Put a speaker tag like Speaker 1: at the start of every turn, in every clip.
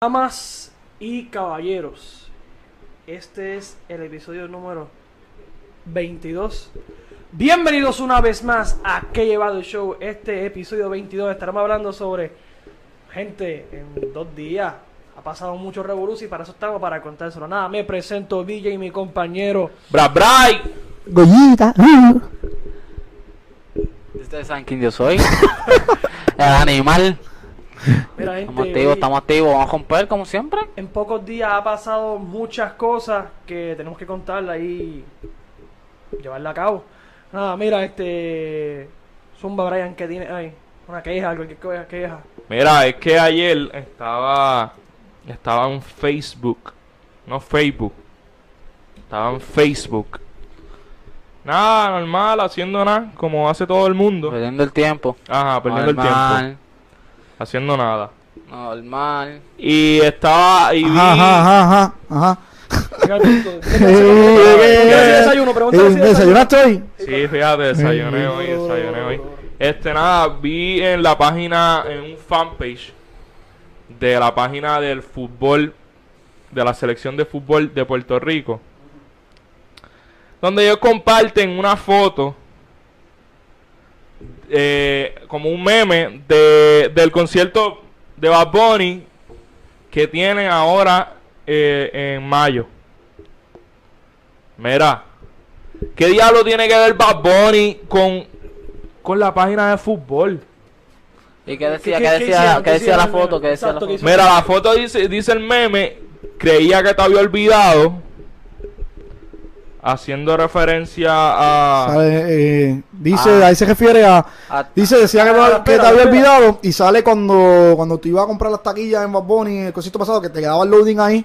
Speaker 1: Damas y caballeros, este es el episodio número 22. Bienvenidos una vez más a Que Llevado el Show. Este episodio 22 estaremos hablando sobre gente en dos días. Ha pasado mucho revolución y para eso estamos para contárselo. Nada, me presento DJ y mi compañero.
Speaker 2: Bra Bray.
Speaker 3: Goyita.
Speaker 4: Ustedes saben quién yo soy. El animal.
Speaker 1: Mira, gente,
Speaker 4: Estamos activos, estamos activos. Vamos a romper como siempre.
Speaker 1: En pocos días ha pasado muchas cosas que tenemos que contarla y llevarla a cabo. Nada, mira, este. Zumba Brian que tiene ahí. Una queja, cualquier cosa, queja.
Speaker 2: Mira, es que ayer estaba estaba en Facebook, no Facebook. Estaba en Facebook. Nada, normal, haciendo nada, como hace todo el mundo.
Speaker 4: Perdiendo el tiempo.
Speaker 2: Ajá, perdiendo el tiempo. Haciendo nada.
Speaker 4: Normal.
Speaker 2: Y estaba y vi
Speaker 3: Ajá, ajá, ajá, ajá.
Speaker 1: Llega al punto. ¿Qué
Speaker 3: Eh,
Speaker 1: de desayuno?
Speaker 3: Eh, ¿Desayunaste hoy?
Speaker 2: Sí, fíjate, desayuné hoy, desayuné hoy. Este nada, vi en la página, en un fanpage de la página del fútbol, de la selección de fútbol de Puerto Rico, donde ellos comparten una foto, eh, como un meme, de, del concierto de Bad Bunny que tienen ahora eh, en mayo. Mira, ¿qué diablo tiene que ver Bad Bunny con, con la página de fútbol?
Speaker 4: ¿Y qué decía?
Speaker 1: ¿Qué-
Speaker 4: ¿Qué,
Speaker 1: qué- qué
Speaker 4: decía,
Speaker 1: hicieron?
Speaker 4: ¿qué
Speaker 1: ¿Qué
Speaker 4: decía la foto? ¿Qué decía la
Speaker 1: Exacto, ¿qué
Speaker 4: foto?
Speaker 2: Mira, la foto dice, dice el meme, creía que te había olvidado, haciendo referencia a...
Speaker 3: Sale, eh, dice,
Speaker 4: Ah.
Speaker 3: ahí se refiere a. Dice, decía que,
Speaker 1: Ah,
Speaker 3: que te había
Speaker 1: espera.
Speaker 3: olvidado y sale cuando, cuando te iba a comprar las taquillas en Bad Bunny, el cosito pasado, que te quedaba el loading ahí.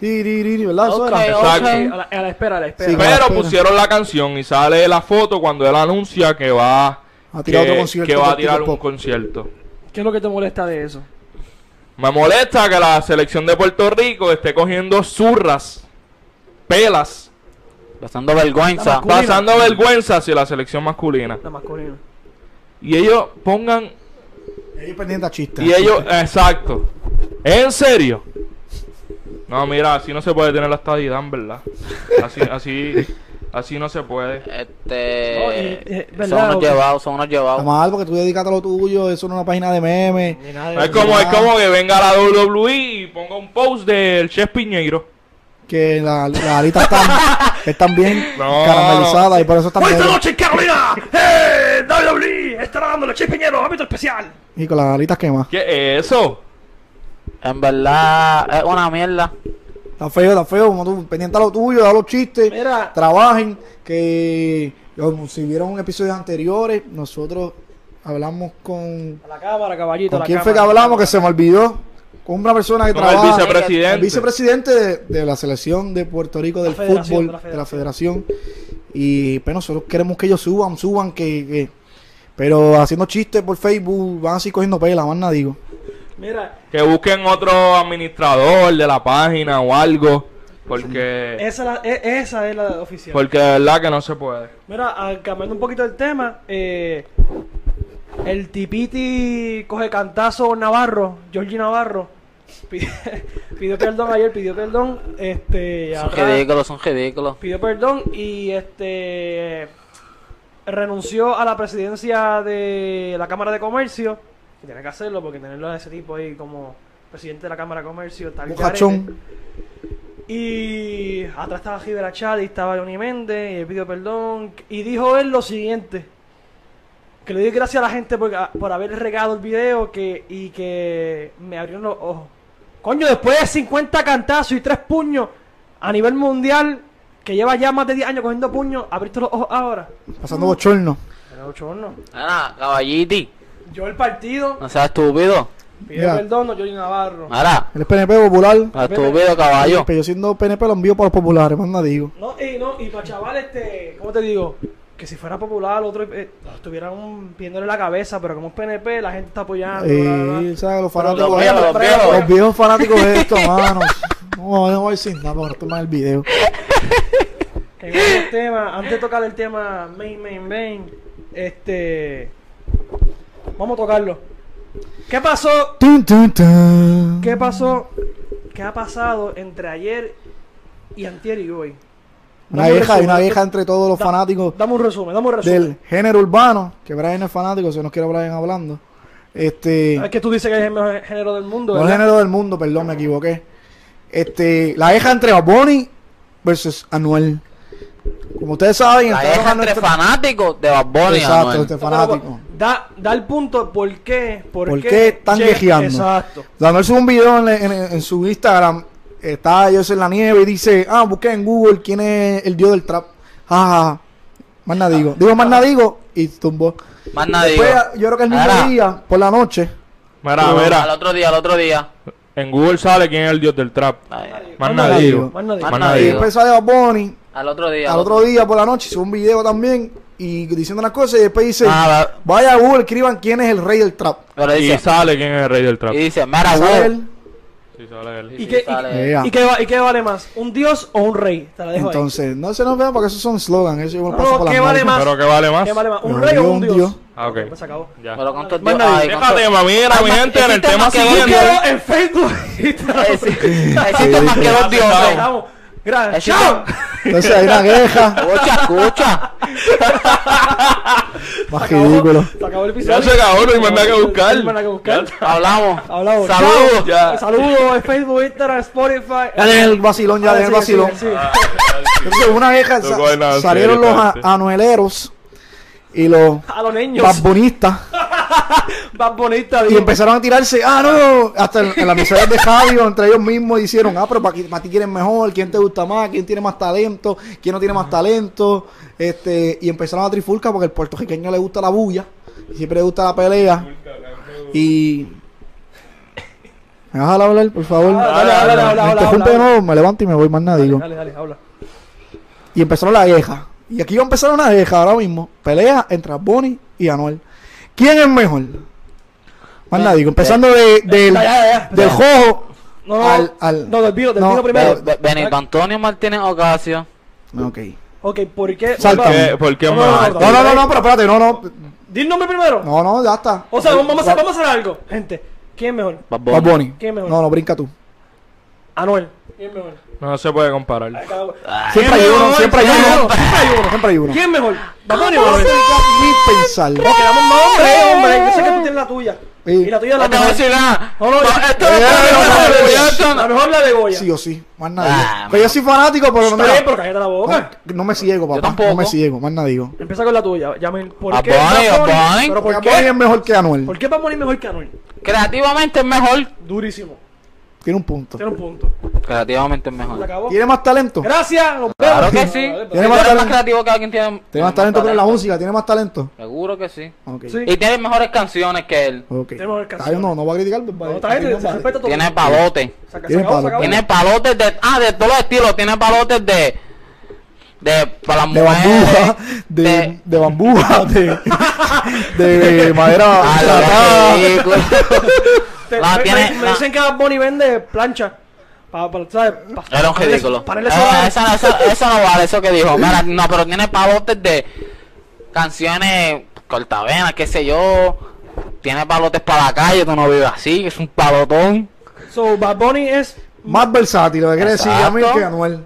Speaker 3: ¿Verdad? Eso
Speaker 4: Ok,
Speaker 3: era.
Speaker 2: Exacto.
Speaker 4: ok.
Speaker 1: A la, a la espera, a la espera.
Speaker 3: Sí,
Speaker 2: Pero
Speaker 3: espera.
Speaker 2: pusieron la canción y sale la foto cuando él anuncia que va
Speaker 3: A tirar
Speaker 2: que,
Speaker 3: otro concierto
Speaker 2: que va a tirar un concierto.
Speaker 1: ¿Qué es lo que te molesta de eso?
Speaker 2: Me molesta que la selección de Puerto Rico esté cogiendo zurras, pelas,
Speaker 4: Pasando vergüenza.
Speaker 2: Pasando vergüenza hacia la selección masculina.
Speaker 1: La masculina.
Speaker 2: Y ellos pongan
Speaker 3: Ellos pendientes a chistes.
Speaker 2: Y ellos, exacto. ¿En serio? No, mira, así no se puede tener la estadidad, en verdad. Así, así, así no se puede.
Speaker 4: Este.
Speaker 1: No, y, eh,
Speaker 4: son unos llevados, son unos
Speaker 3: Está
Speaker 4: llevados.
Speaker 3: mal porque tú dedicas a lo tuyo, eso no es una página de memes.
Speaker 1: Ni nada de
Speaker 2: Es como, es como que venga la WWE y ponga un post del Chef Piñeiro.
Speaker 3: Que la- las alitas están, están bien
Speaker 2: No,
Speaker 3: caramelizadas y por eso están
Speaker 1: ¡Esta
Speaker 3: negras.
Speaker 1: noche en Carolina! ¡Eh! WWE estará dando leche Peñero, ámbito especial.
Speaker 3: Y con las alitas quemas.
Speaker 2: ¿Qué es eso?
Speaker 4: En verdad, es una mierda.
Speaker 3: Está feo, está feo. Como tú, pendiente a lo tuyo, a los chistes.
Speaker 1: Mira.
Speaker 3: Trabajen. Que como si vieron episodios anteriores, nosotros hablamos con.
Speaker 1: A la cámara, caballito.
Speaker 3: ¿Con
Speaker 1: la
Speaker 3: quién fue que hablamos? Que se me olvidó. Con una persona que
Speaker 2: Con el
Speaker 3: trabaja.
Speaker 2: vicepresidente.
Speaker 3: el vicepresidente de, de la selección de Puerto Rico del fútbol,
Speaker 1: de la
Speaker 3: de la federación. Y pues nosotros queremos que ellos suban, suban, que, que- pero haciendo chistes por Facebook van así cogiendo pela, más nada digo.
Speaker 1: Mira,
Speaker 2: Que busquen otro administrador de la página o algo. Porque,
Speaker 1: esa, la- e- esa es la oficial.
Speaker 2: porque de verdad que no se puede.
Speaker 1: Mira, ah, cambiando un poquito el tema, eh, el tipiti coge cantazo Navarro, Georgie Navarro, pide- pidió perdón ayer, pidió perdón, este,
Speaker 4: Son
Speaker 1: ahora
Speaker 4: ridículos, son ridículos.
Speaker 1: pidió perdón y este renunció a la presidencia de la Cámara de Comercio, que tiene que hacerlo porque tenerlo a ese tipo ahí como presidente de la Cámara de Comercio está. Y atrás estaba Gibera Chad y estaba Johnny Méndez y él pidió perdón. Y dijo él lo siguiente. Que le doy gracias a la gente por, por haber regado el video que, y que me abrieron los ojos. Coño, después de 50 cantazos y 3 puños a nivel mundial, que lleva ya más de 10 años cogiendo puños, abriste los ojos ahora.
Speaker 3: Pasando bochorno.
Speaker 1: Era bochorno.
Speaker 4: Mira, caballiti,
Speaker 1: Yo el partido,
Speaker 4: no seas estúpido.
Speaker 3: Mira.
Speaker 1: perdón Johnny Navarro.
Speaker 4: Mira,
Speaker 3: El PNP popular.
Speaker 4: no estúpido, caballo.
Speaker 3: Pero yo siendo PNP lo envío para los populares, más nada digo.
Speaker 1: No, y no, y para chaval, este, ¿cómo te digo? Que si fuera popular, otro eh, estuvieran viéndole la cabeza, pero como es PNP, la gente está apoyando. bla.
Speaker 3: Y, ¿sabes? Los fanáticos
Speaker 4: los viejos, los
Speaker 1: brega,
Speaker 4: viejos.
Speaker 3: Los viejos fanáticos de esto, mano. No, no voy a decir nada no tomar el video.
Speaker 1: Otro tema, antes de tocar el tema main, main, main, este, vamos a tocarlo. ¿Qué pasó?
Speaker 3: Tun, tun, tun.
Speaker 1: ¿Qué pasó? ¿Qué ha pasado entre ayer y antier y hoy?
Speaker 3: Una vieja, hay una
Speaker 1: resumen.
Speaker 3: vieja entre todos los
Speaker 1: Da-
Speaker 3: fanáticos
Speaker 1: Dame un resumen, dame un resumen.
Speaker 3: del género urbano, que Brian es fanático, si nos quiere Brian hablando. Este,
Speaker 1: Es que tú dices que es el mejor género del mundo,
Speaker 3: no el
Speaker 1: ¿verdad?
Speaker 3: género del mundo, perdón, me equivoqué. Este, la vieja entre Bad Bunny versus Anuel. Como ustedes saben,
Speaker 4: La
Speaker 3: entraron
Speaker 4: deja
Speaker 3: a
Speaker 4: entre
Speaker 3: nuestra-
Speaker 4: fanáticos de Bad Bunny.
Speaker 3: Exacto,
Speaker 4: Anuel.
Speaker 3: este fanático.
Speaker 1: Da, da el punto por qué. ¿Por,
Speaker 3: ¿Por qué están quejeando?
Speaker 1: Exacto.
Speaker 3: Anuel sube un video en, en- en su Instagram, está ellos en la nieve y dice, ah, busqué en Google quién es el dios del trap. Ah, más nada digo. Digo más nada digo y tumbó.
Speaker 4: Más nadie.
Speaker 3: Después, yo creo que el mismo
Speaker 4: Ahora,
Speaker 3: día, por la noche,
Speaker 2: Mira,
Speaker 4: Al
Speaker 2: mira,
Speaker 4: otro día, al otro día.
Speaker 2: en Google sale quién es el dios del trap.
Speaker 4: Ay,
Speaker 2: Más nadie. digo.
Speaker 1: Más
Speaker 3: y
Speaker 2: nadie. digo.
Speaker 3: después sale Bad Bunny,
Speaker 4: Al otro día.
Speaker 3: al otro día por la noche, sube un video también y diciendo unas cosas y después dice,
Speaker 4: Ah,
Speaker 3: vaya a Google, escriban quién es el rey del trap.
Speaker 4: pero
Speaker 2: Y sale quién es el rey del trap.
Speaker 4: y dice, mira,
Speaker 3: él,
Speaker 2: Sí, sale él.
Speaker 1: ¿Y qué, y-
Speaker 4: sale-
Speaker 3: Ea.
Speaker 1: ¿Y qué, ¿Y qué vale más? ¿Un dios o un rey? Te la dejo ahí.
Speaker 3: Entonces, no se nos vea porque esos son slogans, eso yo
Speaker 1: No,
Speaker 3: paso
Speaker 1: ¿qué vale más?
Speaker 2: Pero que vale más.
Speaker 1: ¿Qué vale más? ¿Un rey o un dios?
Speaker 3: dios.
Speaker 2: Ah, ok.
Speaker 1: Pues se acabó.
Speaker 2: Ya.
Speaker 4: Pero con todo ay,
Speaker 2: mami, mira, mi gente, en el
Speaker 4: existe
Speaker 2: tema
Speaker 4: más que dos
Speaker 2: siguiente.
Speaker 4: dioses.
Speaker 1: en Facebook.
Speaker 4: Existe más que dos dioses. Existe-
Speaker 1: ¡Chao!
Speaker 3: Entonces hay una queja,
Speaker 4: Escucha, escucha.
Speaker 3: más ridículo.
Speaker 1: Se acabó el episodio.
Speaker 2: Ya se acabó, no hay más nada que buscar.
Speaker 1: No hay más nada que buscar.
Speaker 4: Hablamos.
Speaker 1: Hablamos.
Speaker 4: Saludos.
Speaker 2: Ya.
Speaker 1: Saludos en Facebook, Instagram, Spotify.
Speaker 3: Ya dejen el vacilón, ya
Speaker 1: Ah,
Speaker 3: dejen el
Speaker 1: sigue,
Speaker 3: vacilón.
Speaker 1: sigue.
Speaker 3: Entonces, una
Speaker 2: No en
Speaker 3: salieron los anueleros y los
Speaker 1: A los niños.
Speaker 3: babbonistas
Speaker 1: Más bonita,
Speaker 3: y empezaron a tirarse, ah, no, hasta en, en las emisoras de radio, entre ellos mismos hicieron, ah, pero para, ti quién es mejor, quién te gusta más, quién tiene más talento, quién no tiene más talento, este, y empezaron a trifulcar porque al puertorriqueño le gusta la bulla, y siempre le gusta la pelea, y... ¿Me vas a hablar, por favor?
Speaker 1: Ah, dale, dale, dale,
Speaker 3: Me interrumpe de nuevo, me levanto y me voy, más nada digo.
Speaker 1: Dale, dale, habla.
Speaker 3: Y empezaron la queja. Y aquí va a empezar una queja ahora mismo. Pelea entre Bonnie y Anuel. ¿Quién es mejor? Más nada digo. Empezando de, del,
Speaker 1: Ya, ya, ya.
Speaker 3: del jojo
Speaker 1: No, no,
Speaker 3: al, al...
Speaker 1: no, del vino, del
Speaker 3: No,
Speaker 1: vino primero.
Speaker 4: Be- Be- Benito Antonio Martínez Ocasio.
Speaker 3: Ok.
Speaker 1: Ok, ¿por qué?
Speaker 3: Salta.
Speaker 2: ¿Por qué? ¿Por qué
Speaker 1: No, no,
Speaker 2: más?
Speaker 1: no,
Speaker 3: No, no, no, no, pero espérate, no, no.
Speaker 1: Di el nombre primero.
Speaker 3: No, no, ya está.
Speaker 1: O sea, vamos a, hacer, vamos a hacer algo. Gente, ¿quién es mejor?
Speaker 4: Bad. Bunny.
Speaker 1: ¿Quién es mejor?
Speaker 3: No, no, brinca tú.
Speaker 1: Anuel. ¿Quién es mejor?
Speaker 2: No se puede comparar.
Speaker 3: Siempre hay
Speaker 1: ¿Quién es
Speaker 3: uno, siempre hay
Speaker 1: ¿Quién es
Speaker 3: uno. Siempre hay uno, siempre hay uno.
Speaker 1: ¿Quién es mejor? ¿Bad Bunny o
Speaker 3: ni pensar.
Speaker 1: Ok, dame un nombre, hombre. Yo sé que tú tienes la tuya.
Speaker 3: Sí.
Speaker 1: Y la tuya es la mejor. No, no, La mejor la de Goya.
Speaker 3: Sí o sí, más
Speaker 4: Ah,
Speaker 3: nada. Pero yo soy fanático, pero no
Speaker 1: Está
Speaker 3: me
Speaker 1: bien, pero cállate la boca.
Speaker 3: no, no me ciego, papá.
Speaker 4: tampoco.
Speaker 3: No me ciego, más nada digo.
Speaker 1: Empieza con la tuya. Llamen. ¿Por qué
Speaker 4: Bunny
Speaker 3: es mejor que Anuel.
Speaker 1: ¿Por qué Bad Bunny es mejor que Anuel?
Speaker 4: Creativamente es mejor.
Speaker 1: Durísimo.
Speaker 3: Tiene un punto.
Speaker 1: Tiene un punto.
Speaker 4: Creativamente es mejor.
Speaker 3: ¿Tiene más talento?
Speaker 1: Gracias. Nos
Speaker 4: Claro que sí.
Speaker 3: Tiene más talento.
Speaker 4: creativo que alguien tiene.
Speaker 3: Tiene más talento pero en la música, tiene más talento.
Speaker 4: Seguro que sí. Y tiene mejores canciones que él.
Speaker 1: Tiene mejor
Speaker 3: Está
Speaker 1: canción.
Speaker 3: bien, no, no voy a criticar. pues,
Speaker 1: No,
Speaker 3: vale.
Speaker 1: está bien,
Speaker 3: Tiene
Speaker 1: se
Speaker 3: más-
Speaker 1: respeta todo.
Speaker 4: Tiene palotes.
Speaker 1: Se acabó,
Speaker 3: Tiene
Speaker 1: se acabó,
Speaker 3: palo.
Speaker 1: se acabó.
Speaker 4: Tiene palotes de. Ah, de todos los estilos. Tiene palotes de. De. Para las
Speaker 3: de
Speaker 4: mujeres.
Speaker 3: bambuja, de,
Speaker 4: de-
Speaker 3: de bambuja, de, de madera Tratada.
Speaker 4: lo ridículo.
Speaker 1: Te-
Speaker 4: La
Speaker 1: me,
Speaker 4: tiene-
Speaker 1: me- me
Speaker 4: la-
Speaker 1: dicen que Bad Bunny vende plancha. Para, para, ¿sabes? Pa-
Speaker 4: Era un ridículo. Eh, eso, no vale, eso que dijo. Mira, no, pero tiene palotes de canciones cortavenas, qué sé yo. Tiene palotes para la calle, tú no vives así, es un palotón.
Speaker 1: So, Bad Bunny es
Speaker 3: Más versátil, lo que quiere decir
Speaker 4: Exacto.
Speaker 3: Yamil que Anuel.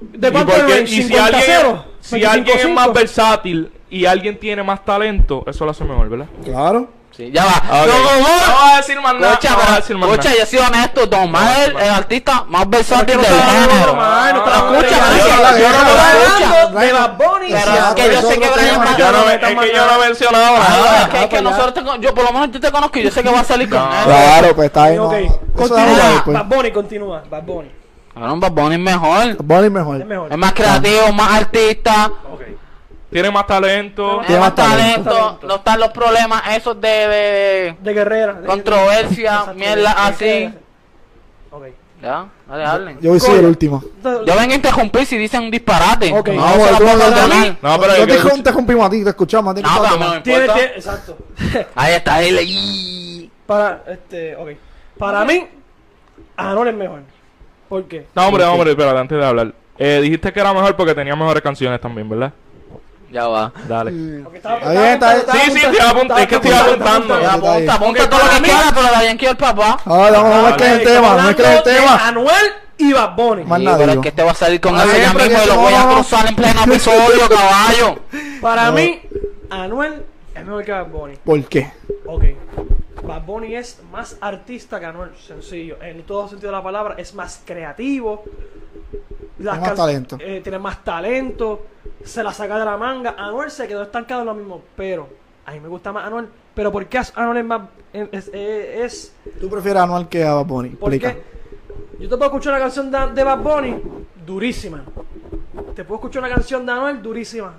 Speaker 1: de
Speaker 2: ¿Y,
Speaker 1: cuánto es?
Speaker 2: Si
Speaker 1: 50
Speaker 2: alguien,
Speaker 1: cero,
Speaker 2: si alguien es
Speaker 1: 25.
Speaker 2: más versátil y alguien tiene más talento, eso lo hace mejor, ¿verdad?
Speaker 3: Claro.
Speaker 4: Sí, ya va.
Speaker 2: Ok.
Speaker 4: No, no, no.
Speaker 2: No voy a decir más nada.
Speaker 4: Escucha,
Speaker 2: no voy a
Speaker 4: pero-
Speaker 2: decir más
Speaker 4: escucha,
Speaker 2: nada.
Speaker 4: yo sido honesto, Don Omar es el, artista más versátil
Speaker 1: no
Speaker 4: del género.
Speaker 1: no
Speaker 4: Pero escucha, yo no lo escucha.
Speaker 1: de Bad Bunny.
Speaker 4: Pero es que yo sé que Brian
Speaker 2: Yo no,
Speaker 1: no
Speaker 2: no he mencionado
Speaker 4: Ah,
Speaker 2: nada.
Speaker 4: es que, es que nosotros yo por lo menos yo te conozco y yo sé que va a salir con
Speaker 1: Ah.
Speaker 4: él.
Speaker 3: Claro, pues está no, eso
Speaker 1: continúa. Bad Bunny continúa. Bad Bunny.
Speaker 4: Bad Bunny es mejor.
Speaker 3: Bonnie mejor.
Speaker 1: Es mejor.
Speaker 4: Es más creativo, más artista,
Speaker 1: Ok.
Speaker 2: Tiene más talento.
Speaker 4: tiene más
Speaker 3: talento.
Speaker 4: talento, no están los problemas esos de, de,
Speaker 1: De guerrera. de-
Speaker 4: controversia, mierda
Speaker 1: de-
Speaker 4: así.
Speaker 1: Ok.
Speaker 4: Ya, dale, dale.
Speaker 3: Yo voy a ser el último.
Speaker 4: Yo vengo a interrumpir si dicen un disparate.
Speaker 1: Ok.
Speaker 4: No,
Speaker 3: tú
Speaker 2: pero
Speaker 3: yo
Speaker 2: yo
Speaker 3: te, interrumpimos a ti, te escuchamos. a ti,
Speaker 4: No, pero no
Speaker 1: Tiene, exacto.
Speaker 4: Ahí está, él.
Speaker 1: Para, este, ok. Para mí, Anuel es mejor. ¿Por qué?
Speaker 2: No, hombre, hombre, espérate, antes de hablar. Eh, dijiste que era mejor porque tenía mejores canciones también, ¿verdad?
Speaker 4: Ya va.
Speaker 2: Dale.
Speaker 3: Bien, bien.
Speaker 2: Sí, sí, estoy apuntando, es que estoy
Speaker 1: apuntando,
Speaker 2: apuntando.
Speaker 4: Ya
Speaker 3: está bien.
Speaker 4: apunta, apunta todo lo
Speaker 1: para
Speaker 4: que
Speaker 1: mí-
Speaker 4: quiera, pero Dayan quiere el papá.
Speaker 3: Ahora vamos a ver qué es el tema. No es que es el tema.
Speaker 1: Anuel y Bad Bunny.
Speaker 3: Más
Speaker 4: Sí, pero es que este va a salir con
Speaker 3: bien,
Speaker 4: ya
Speaker 3: pero
Speaker 4: mismo
Speaker 3: que
Speaker 4: y lo
Speaker 3: no,
Speaker 4: voy a
Speaker 3: no, no.
Speaker 4: cruzar en pleno episodio, caballo.
Speaker 1: Para
Speaker 3: No.
Speaker 1: mí, Anuel es mejor que Bad Bunny.
Speaker 3: ¿Por qué?
Speaker 1: Ok. Bad Bunny es más artista que Anuel, sencillo. En todo sentido de la palabra, es más creativo. Las
Speaker 3: Tiene más talento.
Speaker 1: eh, tiene más talento. Se la saca de la manga. Anuel se quedó estancado en lo mismo. Pero, a mí me gusta más Anuel. Pero ¿por qué Anuel es más. Es.
Speaker 3: ¿Tú prefieres a Anuel que a Bad Bunny?
Speaker 1: ¿Por
Speaker 3: Explica.
Speaker 1: qué? Yo te puedo escuchar una canción de, de Bad Bunny durísima. Te puedo escuchar una canción de Anuel durísima.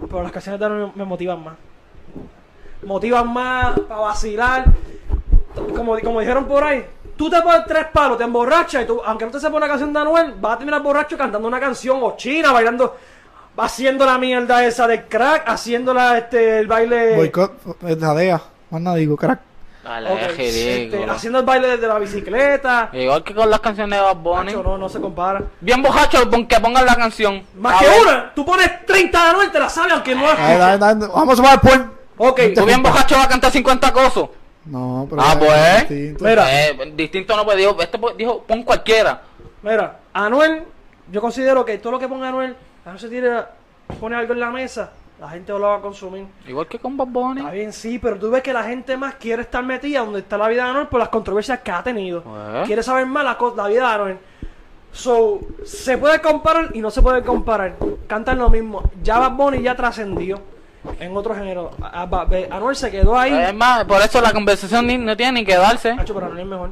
Speaker 1: Pero las canciones de Anuel me motivan más. Motivan más para vacilar. Como, como dijeron por ahí, tú te pones tres palos, te emborrachas y tú, aunque no te sepa una canción de Anuel, vas a terminar borracho cantando una canción o china, bailando, haciendo la mierda esa de crack, haciéndola este, el baile.
Speaker 3: Boicot, es la DEA. Más nada digo, crack.
Speaker 1: Este, haciendo el baile desde la bicicleta.
Speaker 4: Igual que con las canciones de Bad Bunny.
Speaker 1: No, no se compara.
Speaker 4: Bien borracho, pon- que pongan la canción.
Speaker 1: Más
Speaker 4: A
Speaker 1: que
Speaker 4: ver,
Speaker 1: una, tú pones 30 de Anuel, te la sabes aunque no la
Speaker 3: Dale,
Speaker 1: escuches.
Speaker 3: dale, dale. Vamos a sumar después.
Speaker 1: Ok,
Speaker 4: Tú bien borracho vas a cantar 50 cosas.
Speaker 3: No, pero.
Speaker 4: Ah,
Speaker 3: es
Speaker 4: pues.
Speaker 3: distinto.
Speaker 1: Mira.
Speaker 4: Eh, distinto no puede. Dijo, este pues, dijo, pon cualquiera.
Speaker 1: mira, Anuel, yo considero que todo lo que ponga Anuel, Anuel se tira, pone algo en la mesa, la gente lo va a consumir.
Speaker 4: Igual que con Bad Bunny.
Speaker 1: Está bien, sí, pero tú ves que la gente más quiere estar metida donde está la vida de Anuel por las controversias que ha tenido.
Speaker 4: Pues.
Speaker 1: Quiere saber más la, la vida de Anuel. So, se puede comparar y no se puede comparar. Cantan lo mismo. Ya Bad Bunny ya trascendió en otro género. A- a- Ba- Be- Anuel se quedó ahí.
Speaker 4: Es más, por eso la conversación ni- no tiene ni que darse.
Speaker 1: Hacho, pero Anuel es mejor.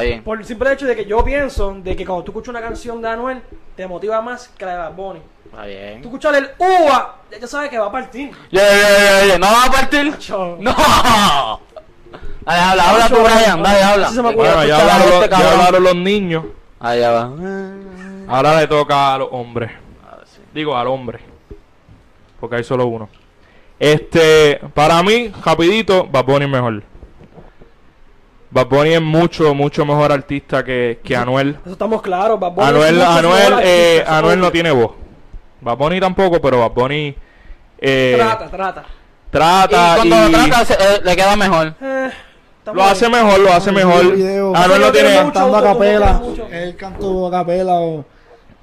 Speaker 4: Bien.
Speaker 1: Por el simple hecho de que yo pienso de que cuando tú escuchas una canción de Anuel, te motiva más que la de Bad Bunny.
Speaker 4: Está bien.
Speaker 1: Tú escuchas el UA, ya ya sabes que va a partir.
Speaker 4: Ya, ya, ya, ya, ¿No va a partir?
Speaker 1: Macho.
Speaker 4: ¡No! Dale, habla, habla tú, Brian, dale, habla.
Speaker 1: ocurre.
Speaker 2: Bueno, ya hablaron,
Speaker 4: este
Speaker 2: ya
Speaker 4: cabrón.
Speaker 2: hablaron los niños.
Speaker 4: Allá va.
Speaker 2: Ahora le toca a los hombres. Digo, al hombre. Porque hay solo uno. Este, para mí, rapidito, Bad Bunny es mejor. Bad Bunny es mucho, mucho mejor artista que, que Anuel.
Speaker 1: Eso estamos claros. Bad Bunny es
Speaker 2: Anuel,
Speaker 1: mucho
Speaker 2: Anuel,
Speaker 1: mejor
Speaker 2: eh, Anuel no tiene voz. Bad Bunny tampoco, pero Bad Bunny eh,
Speaker 1: Trata, trata.
Speaker 2: trata
Speaker 4: Y cuando
Speaker 2: y
Speaker 4: lo trata, se- eh, le queda mejor.
Speaker 1: Eh,
Speaker 2: lo hace mejor, lo hace mejor.
Speaker 3: el
Speaker 2: no
Speaker 1: Eso
Speaker 2: tiene...
Speaker 3: Cantando a capela. Él cantó a capela o.